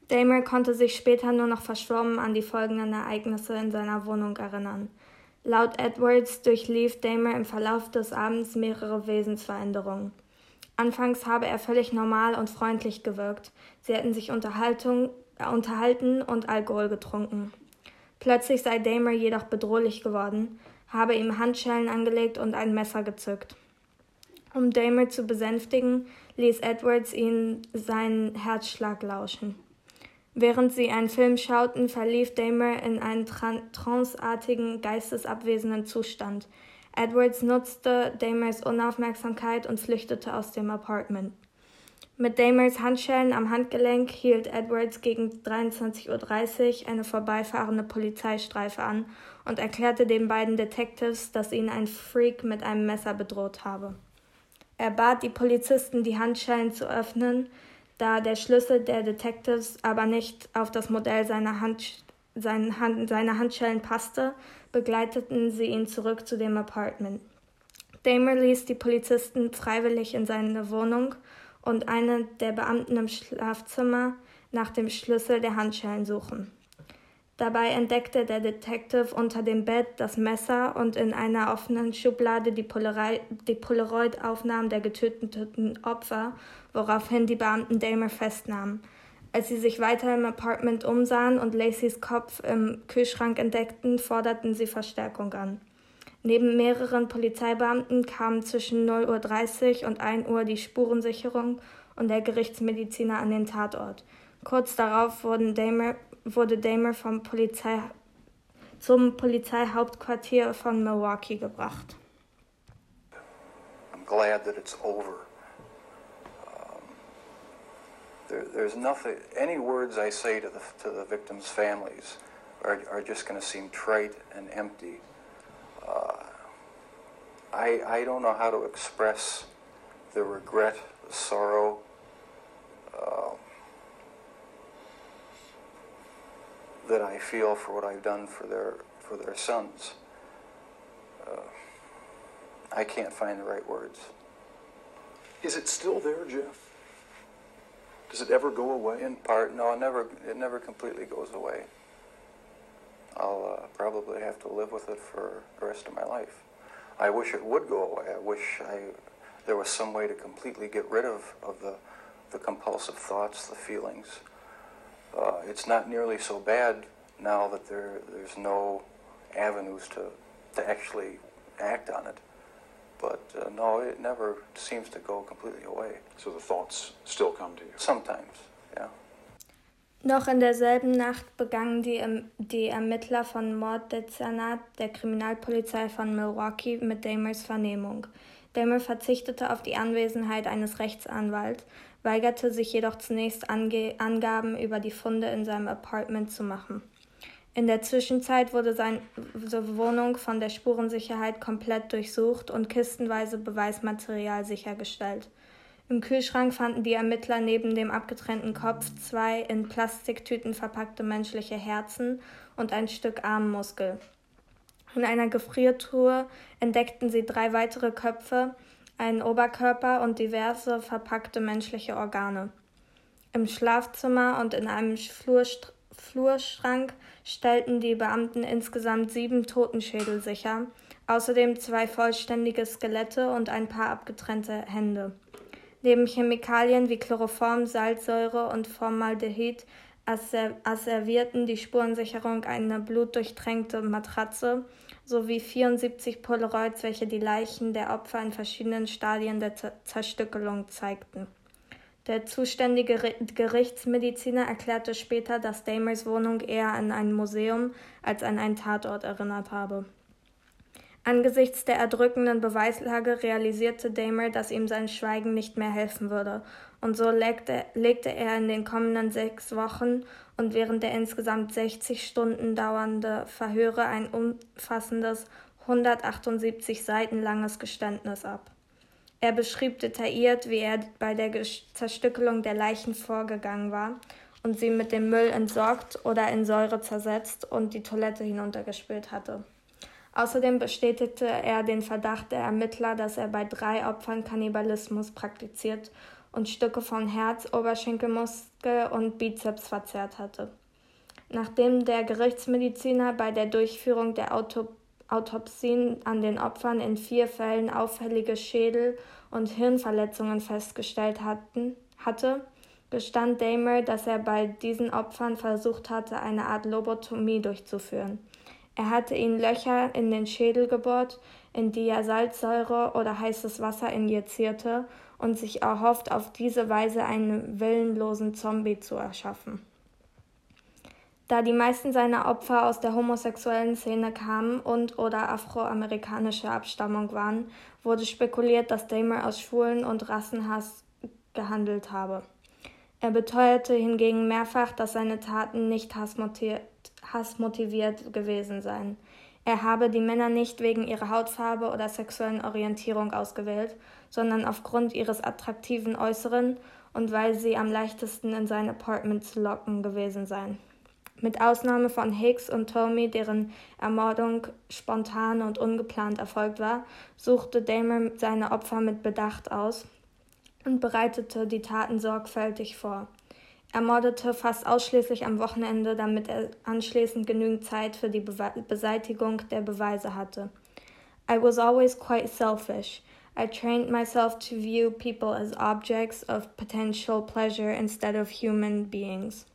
Damer konnte sich später nur noch verschwommen an die folgenden Ereignisse in seiner Wohnung erinnern. Laut Edwards durchlief Damer im Verlauf des Abends mehrere Wesensveränderungen. Anfangs habe er völlig normal und freundlich gewirkt. Sie hätten sich Unterhaltung, äh, unterhalten und Alkohol getrunken. Plötzlich sei Damer jedoch bedrohlich geworden, habe ihm Handschellen angelegt und ein Messer gezückt. Um Damer zu besänftigen, ließ Edwards ihn seinen Herzschlag lauschen. Während sie einen Film schauten, verlief Damer in einen tranceartigen, geistesabwesenden Zustand. Edwards nutzte Damers Unaufmerksamkeit und flüchtete aus dem Apartment. Mit Damers Handschellen am Handgelenk hielt Edwards gegen 23.30 Uhr eine vorbeifahrende Polizeistreife an und erklärte den beiden Detectives, dass ihn ein Freak mit einem Messer bedroht habe. Er bat die Polizisten, die Handschellen zu öffnen, da der Schlüssel der Detectives aber nicht auf das Modell seiner, Hand, seine, Hand, seiner Handschellen passte, begleiteten sie ihn zurück zu dem Apartment. Damer ließ die Polizisten freiwillig in seine Wohnung und einen der Beamten im Schlafzimmer nach dem Schlüssel der Handschellen suchen. Dabei entdeckte der Detective unter dem Bett das Messer und in einer offenen Schublade die, Polaroid-Aufnahmen der getöteten Opfer, woraufhin die Beamten Damer festnahmen. Als sie sich weiter im Apartment umsahen und Lacys Kopf im Kühlschrank entdeckten, forderten sie Verstärkung an. Neben mehreren Polizeibeamten kamen zwischen 0.30 Uhr und 1 Uhr die Spurensicherung und der Gerichtsmediziner an den Tatort. Kurz darauf Damer wurde Damer vom Polizei zum Polizeihauptquartier von Milwaukee gebracht. I'm glad that it's over. Um, there, there's nothing. Any words I say to the to the victims' families are are just going to seem trite and empty. Uh, I I don't know how to express the regret, the sorrow. Uh, that I feel for what I've done for their for their sons. Uh, I can't find the right words. Is it still there, Jeff? Does it ever go away? In part, no. It never. It never completely goes away. I'll uh, probably have to live with it for the rest of my life. I wish it would go away. I wish I there was some way to completely get rid of, of the the compulsive thoughts, the feelings uh, it's not nearly so bad now that there there's no avenues to to actually act on it. But uh, no, it never seems to go completely away. So the thoughts still come to you. Sometimes, yeah. Noch in derselben Nacht begannen die, die Ermittler von Morddezernat der Kriminalpolizei von Milwaukee mit Damers Vernehmung. Damer verzichtete auf die Anwesenheit eines Rechtsanwalts, weigerte sich jedoch zunächst Ange Angaben über die Funde in seinem Apartment zu machen. In der Zwischenzeit wurde seine Wohnung von der Spurensicherheit komplett durchsucht und kistenweise Beweismaterial sichergestellt. Im Kühlschrank fanden die Ermittler neben dem abgetrennten Kopf zwei in Plastiktüten verpackte menschliche Herzen und ein Stück Armmuskel. In einer Gefriertruhe entdeckten sie drei weitere Köpfe, einen Oberkörper und diverse verpackte menschliche Organe. Im Schlafzimmer und in einem Flurst Flurschrank stellten die Beamten insgesamt sieben Totenschädel sicher, außerdem zwei vollständige Skelette und ein paar abgetrennte Hände. Neben Chemikalien wie Chloroform, Salzsäure und Formaldehyd asservierten die Spurensicherung eine blutdurchtränkte Matratze sowie 74 Polaroids, welche die Leichen der Opfer in verschiedenen Stadien der Zerstückelung zeigten. Der zuständige Gerichtsmediziner erklärte später, dass Damers Wohnung eher an ein Museum als an einen Tatort erinnert habe. Angesichts der erdrückenden Beweislage realisierte Damer, dass ihm sein Schweigen nicht mehr helfen würde, und so legte, legte er in den kommenden sechs Wochen und während der insgesamt 60 Stunden dauernde Verhöre ein umfassendes 178 Seiten langes Geständnis ab. Er beschrieb detailliert, wie er bei der Zerstückelung der Leichen vorgegangen war und sie mit dem Müll entsorgt oder in Säure zersetzt und die Toilette hinuntergespült hatte. Außerdem bestätigte er den Verdacht der Ermittler, dass er bei drei Opfern Kannibalismus praktiziert und Stücke von Herz, Oberschenkelmuskel und Bizeps verzerrt hatte. Nachdem der Gerichtsmediziner bei der Durchführung der Auto Autopsien an den Opfern in vier Fällen auffällige Schädel- und Hirnverletzungen festgestellt hatten, hatte, gestand Damer, dass er bei diesen Opfern versucht hatte, eine Art Lobotomie durchzuführen. Er hatte ihnen Löcher in den Schädel gebohrt, in die er Salzsäure oder heißes Wasser injizierte und sich erhofft, auf diese Weise einen willenlosen Zombie zu erschaffen. Da die meisten seiner Opfer aus der homosexuellen Szene kamen und oder afroamerikanischer Abstammung waren, wurde spekuliert, dass Damer aus Schwulen und Rassenhass gehandelt habe. Er beteuerte hingegen mehrfach, dass seine Taten nicht hassmotiviert, hassmotiviert gewesen seien. Er habe die Männer nicht wegen ihrer Hautfarbe oder sexuellen Orientierung ausgewählt, sondern aufgrund ihres attraktiven Äußeren und weil sie am leichtesten in sein Apartment zu locken gewesen seien. Mit Ausnahme von Hicks und Tommy, deren Ermordung spontan und ungeplant erfolgt war, suchte Damer seine Opfer mit Bedacht aus und bereitete die Taten sorgfältig vor. Er mordete fast ausschließlich am Wochenende, damit er anschließend genügend Zeit für die Be Beseitigung der Beweise hatte. I was always quite selfish. I trained myself to view people as objects of potential pleasure instead of human beings.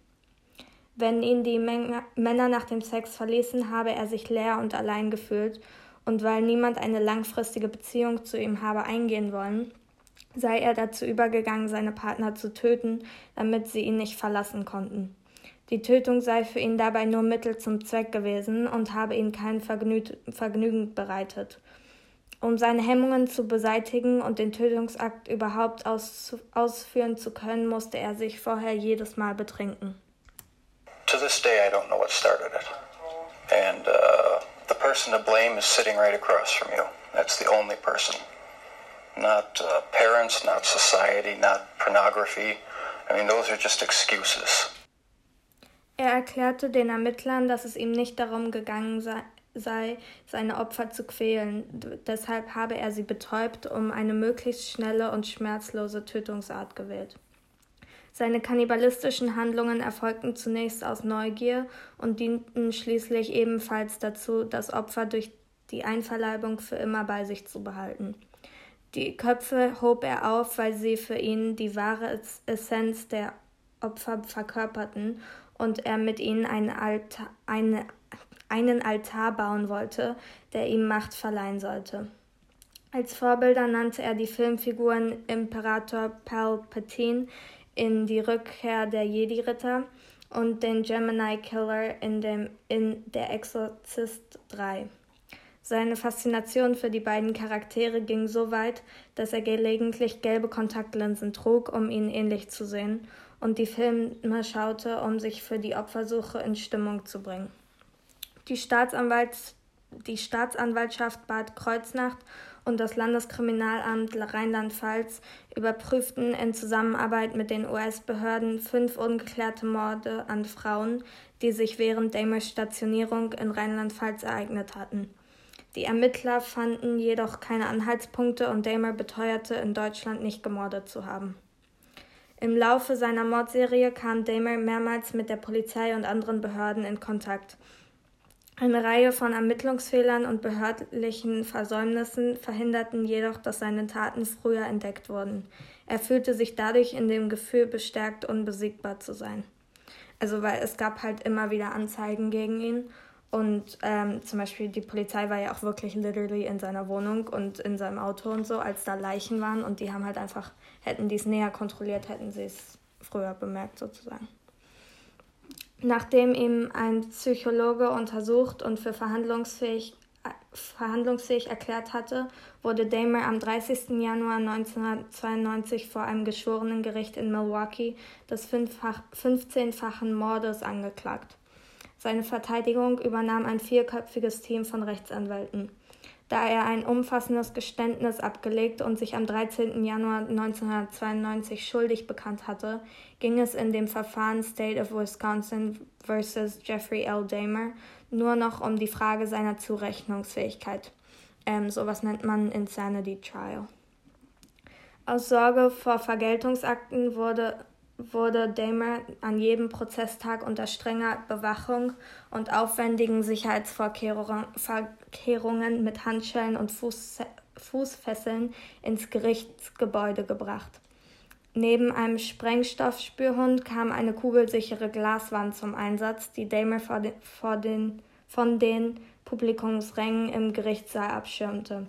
Wenn ihn die Männer nach dem Sex verließen, habe er sich leer und allein gefühlt, und weil niemand eine langfristige Beziehung zu ihm habe eingehen wollen, sei er dazu übergegangen, seine Partner zu töten, damit sie ihn nicht verlassen konnten. Die Tötung sei für ihn dabei nur Mittel zum Zweck gewesen und habe ihm kein Vergnü Vergnügen bereitet. Um seine Hemmungen zu beseitigen und den Tötungsakt überhaupt aus ausführen zu können, musste er sich vorher jedes Mal betrinken. To this day, I don't know what started it. And uh, the person to blame is sitting right across from you. That's the only person. Not uh, parents, not society, not pornography. I mean, those are just excuses. Er erklärte den Ermittlern, dass es ihm nicht darum gegangen sei, seine Opfer zu quälen. Deshalb habe er sie betäubt, um eine möglichst schnelle und schmerzlose Tötungsart gewählt. Seine kannibalistischen Handlungen erfolgten zunächst aus Neugier und dienten schließlich ebenfalls dazu, das Opfer durch die Einverleibung für immer bei sich zu behalten. Die Köpfe hob er auf, weil sie für ihn die wahre Essenz der Opfer verkörperten und er mit ihnen einen Altar, eine, einen Altar bauen wollte, der ihm Macht verleihen sollte. Als Vorbilder nannte er die Filmfiguren Imperator Palpatine, in Die Rückkehr der Jedi-Ritter und den Gemini Killer in, dem, in Der Exorzist 3. Seine Faszination für die beiden Charaktere ging so weit, dass er gelegentlich gelbe Kontaktlinsen trug, um ihnen ähnlich zu sehen, und die Filme schaute, um sich für die Opfersuche in Stimmung zu bringen. Die, Staatsanwalts die Staatsanwaltschaft Bad Kreuznacht und das Landeskriminalamt Rheinland-Pfalz überprüften in Zusammenarbeit mit den US-Behörden fünf ungeklärte Morde an Frauen, die sich während Damers Stationierung in Rheinland-Pfalz ereignet hatten. Die Ermittler fanden jedoch keine Anhaltspunkte und Damer beteuerte, in Deutschland nicht gemordet zu haben. Im Laufe seiner Mordserie kam Damer mehrmals mit der Polizei und anderen Behörden in Kontakt. Eine Reihe von Ermittlungsfehlern und behördlichen Versäumnissen verhinderten jedoch, dass seine Taten früher entdeckt wurden. Er fühlte sich dadurch in dem Gefühl bestärkt, unbesiegbar zu sein. Also weil es gab halt immer wieder Anzeigen gegen ihn und ähm, zum Beispiel die Polizei war ja auch wirklich literally in seiner Wohnung und in seinem Auto und so, als da Leichen waren und die haben halt einfach, hätten die es näher kontrolliert, hätten sie es früher bemerkt sozusagen. Nachdem ihm ein Psychologe untersucht und für verhandlungsfähig, verhandlungsfähig erklärt hatte, wurde Damer am 30. Januar 1992 vor einem geschworenen Gericht in Milwaukee des 15-fachen Mordes angeklagt. Seine Verteidigung übernahm ein vierköpfiges Team von Rechtsanwälten. Da er ein umfassendes Geständnis abgelegt und sich am 13. Januar 1992 schuldig bekannt hatte, ging es in dem Verfahren State of Wisconsin vs. Jeffrey L. Damer nur noch um die Frage seiner Zurechnungsfähigkeit. Ähm, sowas nennt man Insanity Trial. Aus Sorge vor Vergeltungsakten wurde, wurde Damer an jedem Prozesstag unter strenger Bewachung und aufwendigen Sicherheitsvorkehrungen mit Handschellen und Fuß, Fußfesseln ins Gerichtsgebäude gebracht. Neben einem Sprengstoffspürhund kam eine kugelsichere Glaswand zum Einsatz, die Damer vor den, vor den, von den Publikumsrängen im Gerichtssaal abschirmte.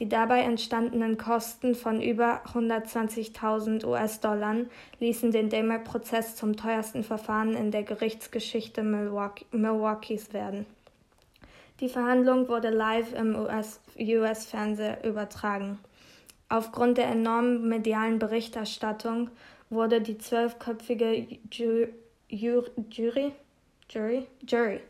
Die dabei entstandenen Kosten von über 120.000 US-Dollar ließen den Damer-Prozess zum teuersten Verfahren in der Gerichtsgeschichte Milwaukee, Milwaukees werden. Die Verhandlung wurde live im US-Fernsehen US übertragen. Aufgrund der enormen medialen Berichterstattung wurde die zwölfköpfige Ju Jury, Jury, Jury, Jury,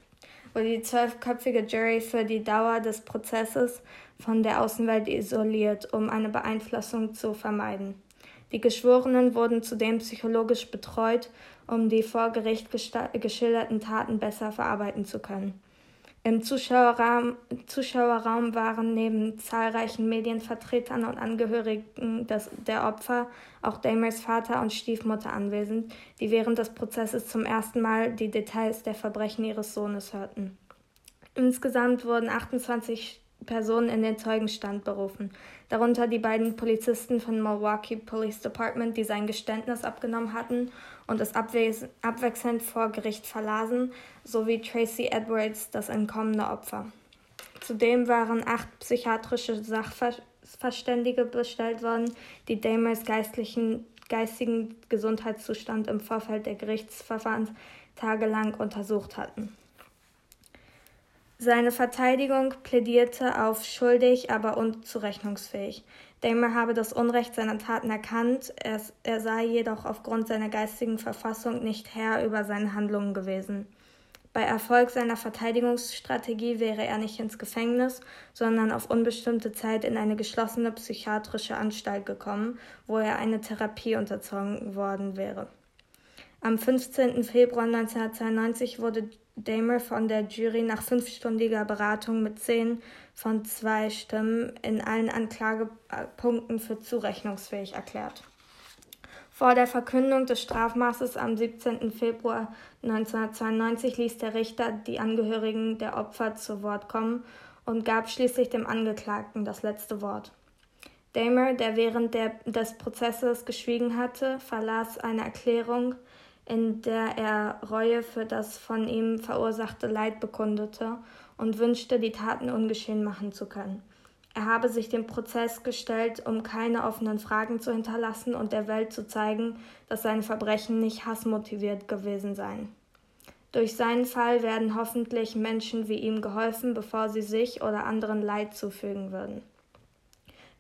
wurde die zwölfköpfige Jury für die Dauer des Prozesses von der Außenwelt isoliert, um eine Beeinflussung zu vermeiden. Die Geschworenen wurden zudem psychologisch betreut, um die vor Gericht geschilderten Taten besser verarbeiten zu können. Im Zuschauerraum, Zuschauerraum, waren neben zahlreichen Medienvertretern und Angehörigen des, der Opfer auch Damers Vater und Stiefmutter anwesend, die während des Prozesses zum ersten Mal die Details der Verbrechen ihres Sohnes hörten. Insgesamt wurden 28 Personen in den Zeugenstand berufen, darunter die beiden Polizisten von Milwaukee Police Department, die sein Geständnis abgenommen hatten und es abwechselnd vor Gericht verlasen, sowie Tracy Edwards, das entkommene Opfer. Zudem waren acht psychiatrische Sachverständige bestellt worden, die Damers geistlichen, geistigen Gesundheitszustand im Vorfeld der Gerichtsverfahrens tagelang untersucht hatten. Seine Verteidigung plädierte auf schuldig, aber unzurechnungsfähig. Damer habe das Unrecht seiner Taten erkannt, er, er sei jedoch aufgrund seiner geistigen Verfassung nicht Herr über seine Handlungen gewesen. Bei Erfolg seiner Verteidigungsstrategie wäre er nicht ins Gefängnis, sondern auf unbestimmte Zeit in eine geschlossene psychiatrische Anstalt gekommen, wo er eine Therapie unterzogen worden wäre. Am 15. Februar 1992 wurde Damer von der Jury nach fünfstündiger Beratung mit zehn von zwei Stimmen in allen Anklagepunkten für zurechnungsfähig erklärt. Vor der Verkündung des Strafmaßes am 17. Februar 1992 ließ der Richter die Angehörigen der Opfer zu Wort kommen und gab schließlich dem Angeklagten das letzte Wort. Damer, der während der, des Prozesses geschwiegen hatte, verlas eine Erklärung, in der er Reue für das von ihm verursachte Leid bekundete und wünschte, die Taten ungeschehen machen zu können. Er habe sich dem Prozess gestellt, um keine offenen Fragen zu hinterlassen und der Welt zu zeigen, dass seine Verbrechen nicht hassmotiviert gewesen seien. Durch seinen Fall werden hoffentlich Menschen wie ihm geholfen, bevor sie sich oder anderen Leid zufügen würden.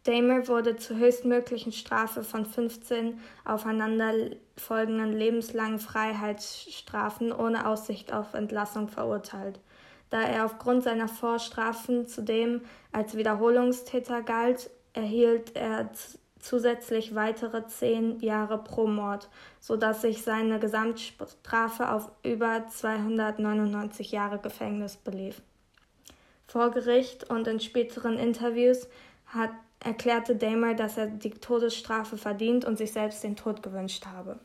Damer wurde zur höchstmöglichen Strafe von 15 aufeinanderfolgenden lebenslangen Freiheitsstrafen ohne Aussicht auf Entlassung verurteilt. Da er aufgrund seiner Vorstrafen zudem als Wiederholungstäter galt, erhielt er zusätzlich weitere zehn Jahre pro Mord, sodass sich seine Gesamtstrafe auf über 299 Jahre Gefängnis belief. Vor Gericht und in späteren Interviews hat erklärte Damer, dass er die Todesstrafe verdient und sich selbst den Tod gewünscht habe.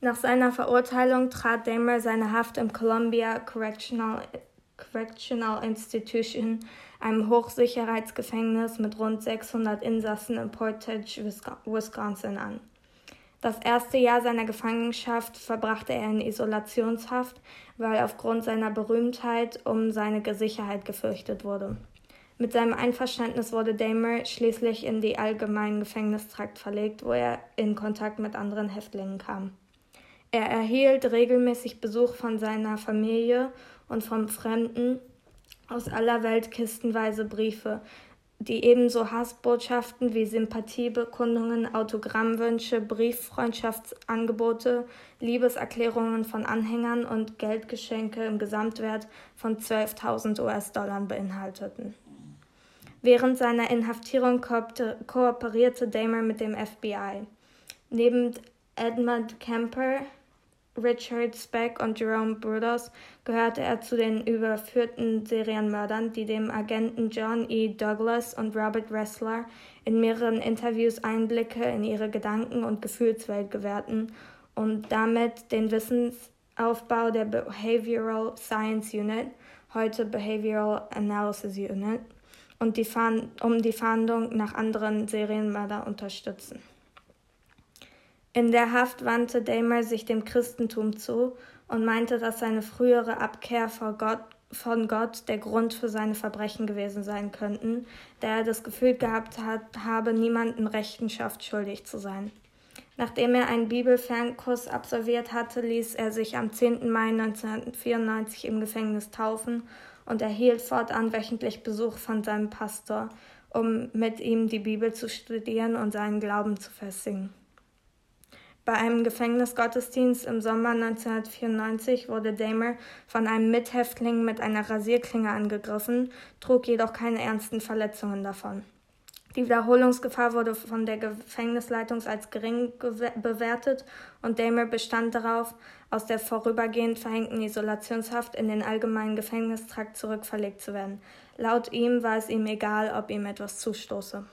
Nach seiner Verurteilung trat Damer seine Haft im Columbia Correctional, Correctional Institution, einem Hochsicherheitsgefängnis mit rund 600 Insassen in Portage, Wisconsin, an. Das erste Jahr seiner Gefangenschaft verbrachte er in Isolationshaft, weil aufgrund seiner Berühmtheit um seine Sicherheit gefürchtet wurde. Mit seinem Einverständnis wurde Damer schließlich in die allgemeinen Gefängnistrakt verlegt, wo er in Kontakt mit anderen Häftlingen kam. Er erhielt regelmäßig Besuch von seiner Familie und von Fremden aus aller Welt kistenweise Briefe, die ebenso Hassbotschaften wie Sympathiebekundungen, Autogrammwünsche, Brieffreundschaftsangebote, Liebeserklärungen von Anhängern und Geldgeschenke im Gesamtwert von 12.000 US-Dollar beinhalteten. Während seiner Inhaftierung kooperierte Damer mit dem FBI. Neben Edmund Kemper, Richard Speck und Jerome Brudos gehörte er zu den überführten Serienmördern, die dem Agenten John E. Douglas und Robert Ressler in mehreren Interviews Einblicke in ihre Gedanken- und Gefühlswelt gewährten und damit den Wissensaufbau der Behavioral Science Unit, heute Behavioral Analysis Unit, und die um die Fahndung nach anderen Serienmördern unterstützen. In der Haft wandte Damer sich dem Christentum zu und meinte, dass seine frühere Abkehr von Gott, von Gott der Grund für seine Verbrechen gewesen sein könnten, da er das Gefühl gehabt hat, habe niemanden Rechenschaft schuldig zu sein. Nachdem er einen Bibelfernkurs absolviert hatte, ließ er sich am 10. Mai 1994 im Gefängnis taufen und erhielt fortan wöchentlich Besuch von seinem Pastor, um mit ihm die Bibel zu studieren und seinen Glauben zu festigen. Bei einem Gefängnisgottesdienst im Sommer 1994 wurde Damer von einem Mithäftling mit einer Rasierklinge angegriffen, trug jedoch keine ernsten Verletzungen davon. Die Wiederholungsgefahr wurde von der Gefängnisleitung als gering bewertet und Damer bestand darauf, aus der vorübergehend verhängten Isolationshaft in den allgemeinen Gefängnistrakt zurückverlegt zu werden. Laut ihm war es ihm egal, ob ihm etwas zustoße.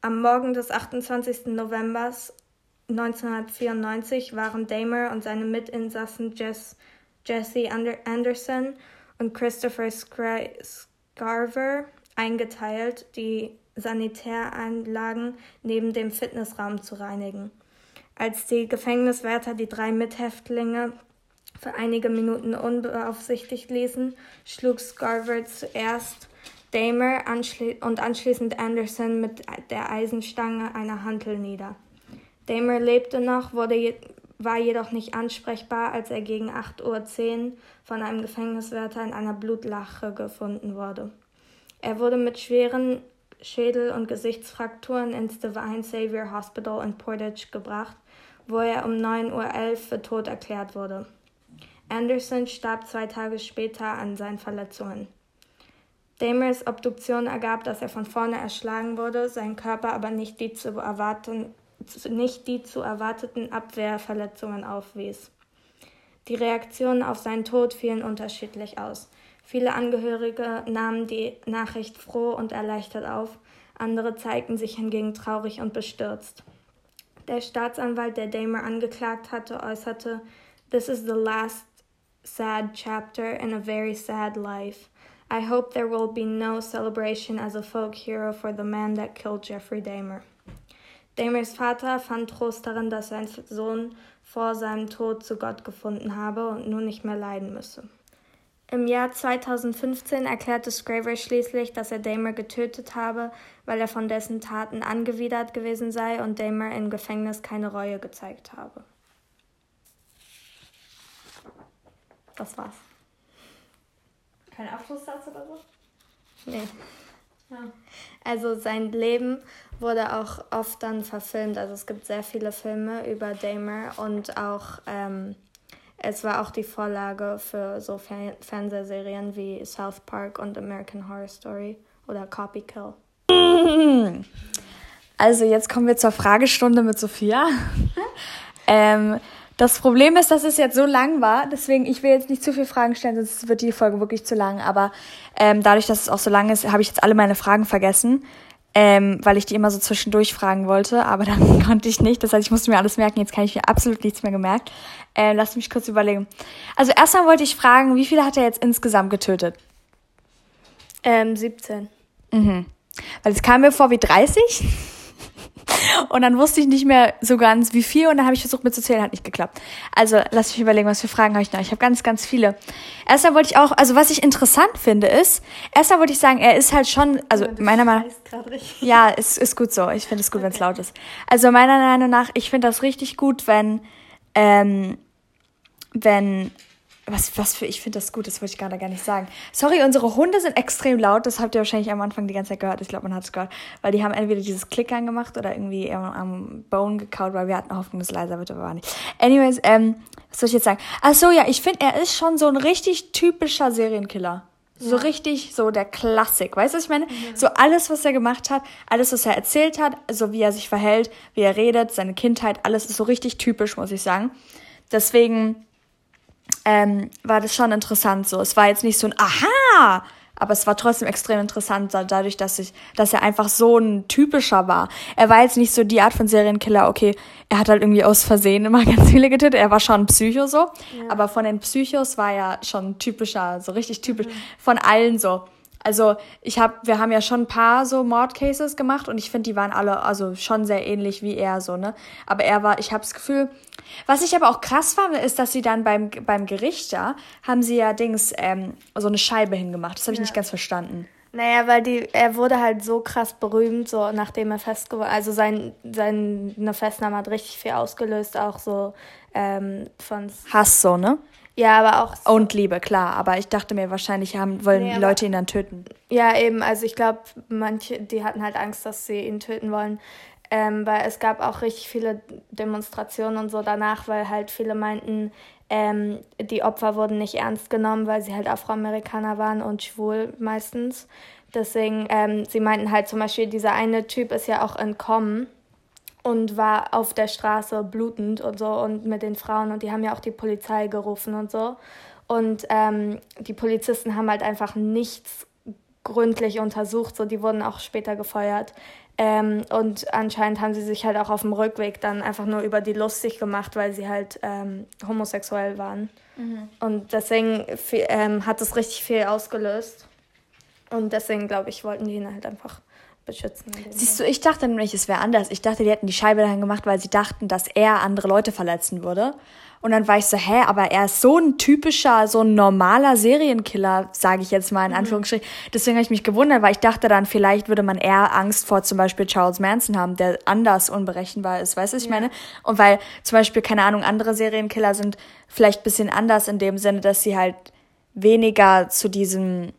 Am Morgen des 28. November 1994 waren Damer und seine Mitinsassen Jess, Jesse Anderson und Christopher Scarver eingeteilt, die Sanitäranlagen neben dem Fitnessraum zu reinigen. Als die Gefängniswärter die drei Mithäftlinge für einige Minuten unbeaufsichtigt ließen, schlug Scarver zuerst Damer anschli und anschließend Anderson mit der Eisenstange einer Hantel nieder. Damer lebte noch, wurde je, war jedoch nicht ansprechbar, als er gegen 8.10 Uhr von einem Gefängniswärter in einer Blutlache gefunden wurde. Er wurde mit schweren Schädel- und Gesichtsfrakturen ins Divine Savior Hospital in Portage gebracht, wo er um 9.11 Uhr für tot erklärt wurde. Anderson starb zwei Tage später an seinen Verletzungen. Damers Obduktion ergab, dass er von vorne erschlagen wurde, sein Körper aber nicht die zu erwarten, nicht die zu erwarteten Abwehrverletzungen aufwies. Die Reaktionen auf seinen Tod fielen unterschiedlich aus. Viele Angehörige nahmen die Nachricht froh und erleichtert auf, andere zeigten sich hingegen traurig und bestürzt. Der Staatsanwalt, der Damer angeklagt hatte, äußerte, This is the last sad chapter in a very sad life. I hope there will be no celebration as a folk hero for the man that killed Jeffrey Dahmer. Damers Vater fand Trost darin, dass sein Sohn vor seinem Tod zu Gott gefunden habe und nun nicht mehr leiden müsse. Im Jahr 2015 erklärte Scraver schließlich, dass er Damer getötet habe, weil er von dessen Taten angewidert gewesen sei und Damer im Gefängnis keine Reue gezeigt habe. Das war's. Kein Abschlusssatz oder so? Nee. Ja. Also sein Leben wurde auch oft dann verfilmt. Also es gibt sehr viele Filme über Damer und auch ähm, es war auch die Vorlage für so Fer Fernsehserien wie South Park und American Horror Story oder Copy Kill. Also jetzt kommen wir zur Fragestunde mit Sophia. ähm, das Problem ist, dass es jetzt so lang war, deswegen ich will jetzt nicht zu viele Fragen stellen, sonst wird die Folge wirklich zu lang. Aber ähm, dadurch, dass es auch so lang ist, habe ich jetzt alle meine Fragen vergessen, ähm, weil ich die immer so zwischendurch fragen wollte, aber dann konnte ich nicht. Das heißt, ich musste mir alles merken. Jetzt kann ich mir absolut nichts mehr gemerkt. Äh, lass mich kurz überlegen. Also erstmal wollte ich fragen, wie viele hat er jetzt insgesamt getötet? Ähm, 17. Mhm. Weil es kam mir vor wie 30. Und dann wusste ich nicht mehr so ganz, wie viel. Und dann habe ich versucht mitzuzählen, hat nicht geklappt. Also lass mich überlegen, was für Fragen habe ich noch. Ich habe ganz, ganz viele. Erstmal wollte ich auch, also was ich interessant finde, ist, erstmal wollte ich sagen, er ist halt schon, also ja, meiner Meinung nach. Ja, ist, ist gut so. Ich finde es gut, okay. wenn es laut ist. Also meiner Meinung nach, ich finde das richtig gut, wenn, ähm, wenn was, was für, ich finde das gut, das wollte ich gerade gar nicht sagen. Sorry, unsere Hunde sind extrem laut, das habt ihr wahrscheinlich am Anfang die ganze Zeit gehört. Ich glaube, man hat es gehört. Weil die haben entweder dieses Klickern gemacht oder irgendwie am, am Bone gekaut, weil wir hatten Hoffnung, dass es leiser wird, aber war nicht. Anyways, ähm, was soll ich jetzt sagen? Ach so, ja, ich finde, er ist schon so ein richtig typischer Serienkiller. So ja. richtig, so der Klassik. Weißt du, was ich meine? Mhm. So alles, was er gemacht hat, alles, was er erzählt hat, so wie er sich verhält, wie er redet, seine Kindheit, alles ist so richtig typisch, muss ich sagen. deswegen ähm, war das schon interessant so. Es war jetzt nicht so ein Aha, aber es war trotzdem extrem interessant, dadurch, dass ich, dass er einfach so ein typischer war. Er war jetzt nicht so die Art von Serienkiller, okay, er hat halt irgendwie aus Versehen immer ganz viele getötet. Er war schon Psycho so, ja. aber von den Psychos war er schon typischer, so richtig typisch. Mhm. Von allen so. Also ich habe, wir haben ja schon ein paar so Mordcases gemacht und ich finde, die waren alle also schon sehr ähnlich wie er so ne. Aber er war, ich habe das Gefühl, was ich aber auch krass fand, ist, dass sie dann beim beim Gericht da haben sie ja Dings ähm, so eine Scheibe hingemacht. Das habe ich ja. nicht ganz verstanden. Naja, weil die, er wurde halt so krass berühmt, so nachdem er festgeworden, also sein, seine Festnahme hat richtig viel ausgelöst, auch so ähm, von Hass so, ne? Ja, aber auch. Und Liebe, klar. Aber ich dachte mir, wahrscheinlich haben, wollen nee, die Leute ihn dann töten. Ja, eben. Also ich glaube, manche, die hatten halt Angst, dass sie ihn töten wollen. Ähm, weil es gab auch richtig viele Demonstrationen und so danach, weil halt viele meinten, ähm, die Opfer wurden nicht ernst genommen, weil sie halt Afroamerikaner waren und schwul meistens. Deswegen, ähm, sie meinten halt zum Beispiel, dieser eine Typ ist ja auch entkommen und war auf der Straße blutend und so und mit den Frauen und die haben ja auch die Polizei gerufen und so. Und ähm, die Polizisten haben halt einfach nichts gründlich untersucht, so die wurden auch später gefeuert. Ähm, und anscheinend haben sie sich halt auch auf dem Rückweg dann einfach nur über die lustig gemacht, weil sie halt ähm, homosexuell waren. Mhm. Und deswegen ähm, hat es richtig viel ausgelöst. Und deswegen, glaube ich, wollten die ihn halt einfach beschützen. Siehst du, ich dachte nämlich, es wäre anders. Ich dachte, die hätten die Scheibe dahin gemacht, weil sie dachten, dass er andere Leute verletzen würde. Und dann war ich so, hä, aber er ist so ein typischer, so ein normaler Serienkiller, sage ich jetzt mal in mhm. Anführungsstrichen. Mhm. Deswegen habe ich mich gewundert, weil ich dachte dann, vielleicht würde man eher Angst vor zum Beispiel Charles Manson haben, der anders unberechenbar ist, weißt du, was ich ja. meine? Und weil zum Beispiel, keine Ahnung, andere Serienkiller sind vielleicht bisschen anders in dem Sinne, dass sie halt weniger zu diesem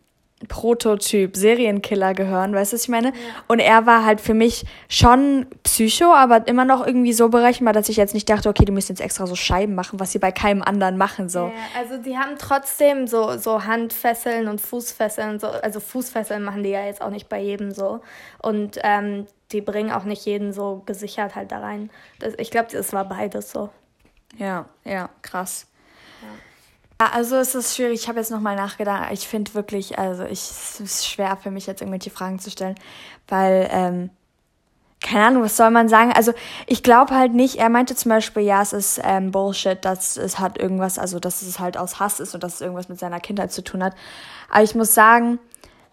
Prototyp Serienkiller gehören, weißt du, was ich meine? Ja. Und er war halt für mich schon Psycho, aber immer noch irgendwie so berechenbar, dass ich jetzt nicht dachte, okay, du müsst jetzt extra so Scheiben machen, was sie bei keinem anderen machen, so. Ja, also die haben trotzdem so, so Handfesseln und Fußfesseln, so, also Fußfesseln machen die ja jetzt auch nicht bei jedem so. Und ähm, die bringen auch nicht jeden so gesichert halt da rein. Das, ich glaube, es war beides so. Ja, ja, krass. Also es ist schwierig. Ich habe jetzt nochmal nachgedacht. Ich finde wirklich, also ich, es ist schwer für mich jetzt irgendwelche Fragen zu stellen, weil, ähm, keine Ahnung, was soll man sagen? Also ich glaube halt nicht, er meinte zum Beispiel, ja, es ist ähm, Bullshit, dass es hat irgendwas, also dass es halt aus Hass ist und dass es irgendwas mit seiner Kindheit zu tun hat. Aber ich muss sagen,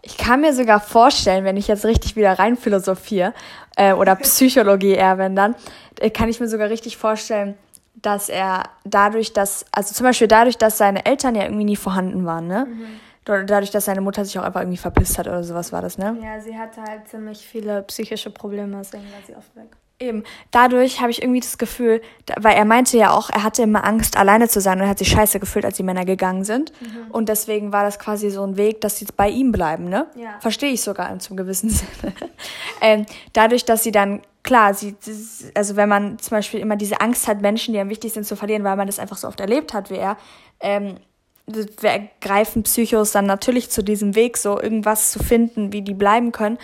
ich kann mir sogar vorstellen, wenn ich jetzt richtig wieder rein philosophiere, äh, oder Psychologie eher, wenn dann, äh, kann ich mir sogar richtig vorstellen, dass er dadurch, dass, also zum Beispiel dadurch, dass seine Eltern ja irgendwie nie vorhanden waren, ne? Mhm. Dadurch, dass seine Mutter sich auch einfach irgendwie verpisst hat oder sowas war das, ne? Ja, sie hatte halt ziemlich viele psychische Probleme, deswegen war sie oft weg. Eben. Dadurch habe ich irgendwie das Gefühl, weil er meinte ja auch, er hatte immer Angst, alleine zu sein und er hat sich scheiße gefühlt, als die Männer gegangen sind. Mhm. Und deswegen war das quasi so ein Weg, dass sie bei ihm bleiben, ne? Ja. Verstehe ich sogar zum gewissen Sinne. ähm, dadurch, dass sie dann klar, sie, also wenn man zum Beispiel immer diese Angst hat, Menschen, die einem wichtig sind, zu verlieren, weil man das einfach so oft erlebt hat wie er, ähm, greifen Psychos dann natürlich zu diesem Weg, so irgendwas zu finden, wie die bleiben können.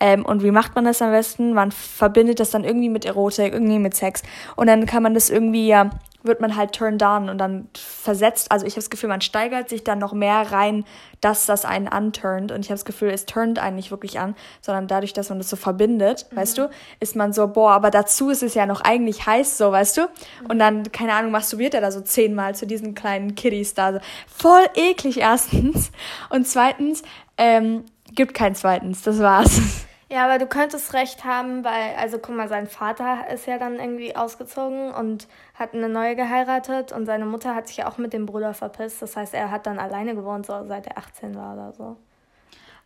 Ähm, und wie macht man das am besten? Man verbindet das dann irgendwie mit Erotik, irgendwie mit Sex. Und dann kann man das irgendwie ja wird man halt turned on und dann versetzt, also ich habe das Gefühl, man steigert sich dann noch mehr rein, dass das einen anturnt und ich habe das Gefühl, es turnt einen nicht wirklich an, sondern dadurch, dass man das so verbindet, mhm. weißt du, ist man so, boah, aber dazu ist es ja noch eigentlich heiß so, weißt du, und dann, keine Ahnung, masturbiert er da so zehnmal zu diesen kleinen Kiddies da, so. voll eklig erstens und zweitens, ähm, gibt kein zweitens, das war's. Ja, aber du könntest recht haben, weil, also guck mal, sein Vater ist ja dann irgendwie ausgezogen und hat eine neue geheiratet und seine Mutter hat sich ja auch mit dem Bruder verpisst. Das heißt, er hat dann alleine gewohnt, so seit er 18 war oder so.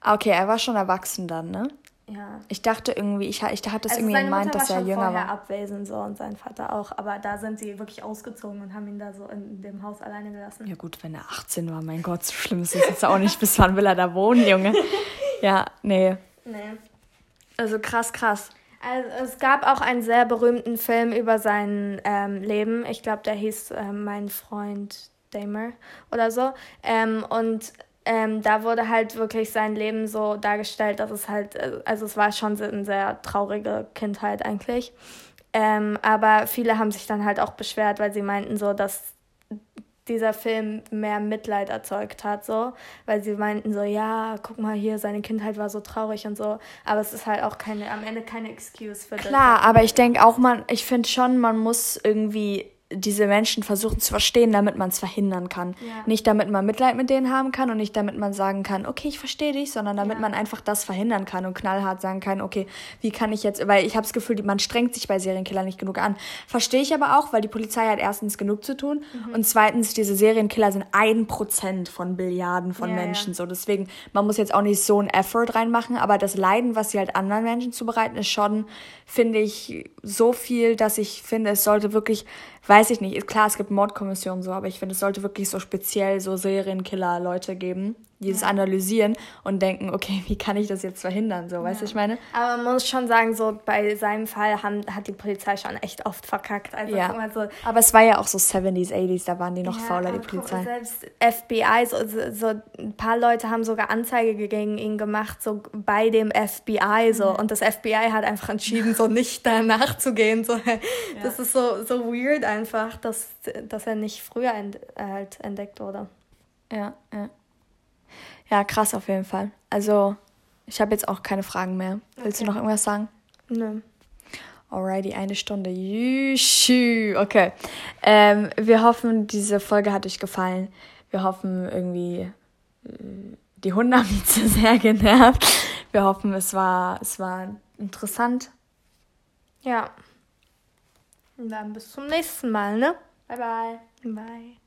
Ah, okay, er war schon erwachsen dann, ne? Ja. Ich dachte irgendwie, ich, ich hatte das also irgendwie gemeint, dass er jünger war. abwesend so und sein Vater auch, aber da sind sie wirklich ausgezogen und haben ihn da so in dem Haus alleine gelassen. Ja gut, wenn er 18 war, mein Gott, so schlimm ist es jetzt auch nicht. Bis wann will er da wohnen, Junge? Ja, nee. Nee. Also krass, krass. Also es gab auch einen sehr berühmten Film über sein ähm, Leben. Ich glaube, der hieß äh, Mein Freund Damer oder so. Ähm, und ähm, da wurde halt wirklich sein Leben so dargestellt, dass es halt, äh, also es war schon eine sehr traurige Kindheit eigentlich. Ähm, aber viele haben sich dann halt auch beschwert, weil sie meinten so, dass dieser Film mehr Mitleid erzeugt hat, so, weil sie meinten so, ja, guck mal hier, seine Kindheit war so traurig und so, aber es ist halt auch keine, am Ende keine Excuse für Klar, aber ich denke auch, man, ich finde schon, man muss irgendwie diese Menschen versuchen zu verstehen, damit man es verhindern kann. Ja. Nicht damit man Mitleid mit denen haben kann und nicht damit man sagen kann, okay, ich verstehe dich, sondern damit Ja. man einfach das verhindern kann und knallhart sagen kann, okay, wie kann ich jetzt, weil ich habe das Gefühl, man strengt sich bei Serienkillern nicht genug an. Verstehe ich aber auch, weil die Polizei hat erstens genug zu tun Mhm. und zweitens, diese Serienkiller sind ein Prozent von Billiarden von Ja, ja. Menschen. So, deswegen, man muss jetzt auch nicht so ein Effort reinmachen, aber das Leiden, was sie halt anderen Menschen zubereiten, ist schon, finde ich, so viel, dass ich finde, es sollte wirklich, weiß ich nicht, ist klar, es gibt Mordkommissionen so, aber ich finde, es sollte wirklich so speziell so Serienkiller-Leute geben, die das analysieren und denken, okay, wie kann ich das jetzt verhindern, so, weißt du, ich meine? Aber man muss schon sagen, so bei seinem Fall haben, hat die Polizei schon echt oft verkackt. Also mal, so, Ja, aber es war ja auch so 70s, 80s, da waren die noch Ja, fauler, die aber guck Polizei. Selbst FBI, so, so, so ein paar Leute haben sogar Anzeige gegen ihn gemacht, so bei dem FBI, so. Mhm. Und das FBI hat einfach entschieden, so nicht danach zu gehen. So. Das ist so, so weird einfach, dass, dass er nicht früher ent, halt entdeckt wurde. Ja, ja. Ja, krass auf jeden Fall. Also, ich habe jetzt auch keine Fragen mehr. Willst du noch irgendwas sagen? Nö. Alrighty, eine Stunde. Okay. Ähm, wir hoffen, diese Folge hat euch gefallen. Wir hoffen irgendwie, äh, die Hunde haben mich zu sehr genervt. Wir hoffen, es war, es war interessant. Ja. Und dann bis zum nächsten Mal, ne? Bye, bye. Bye.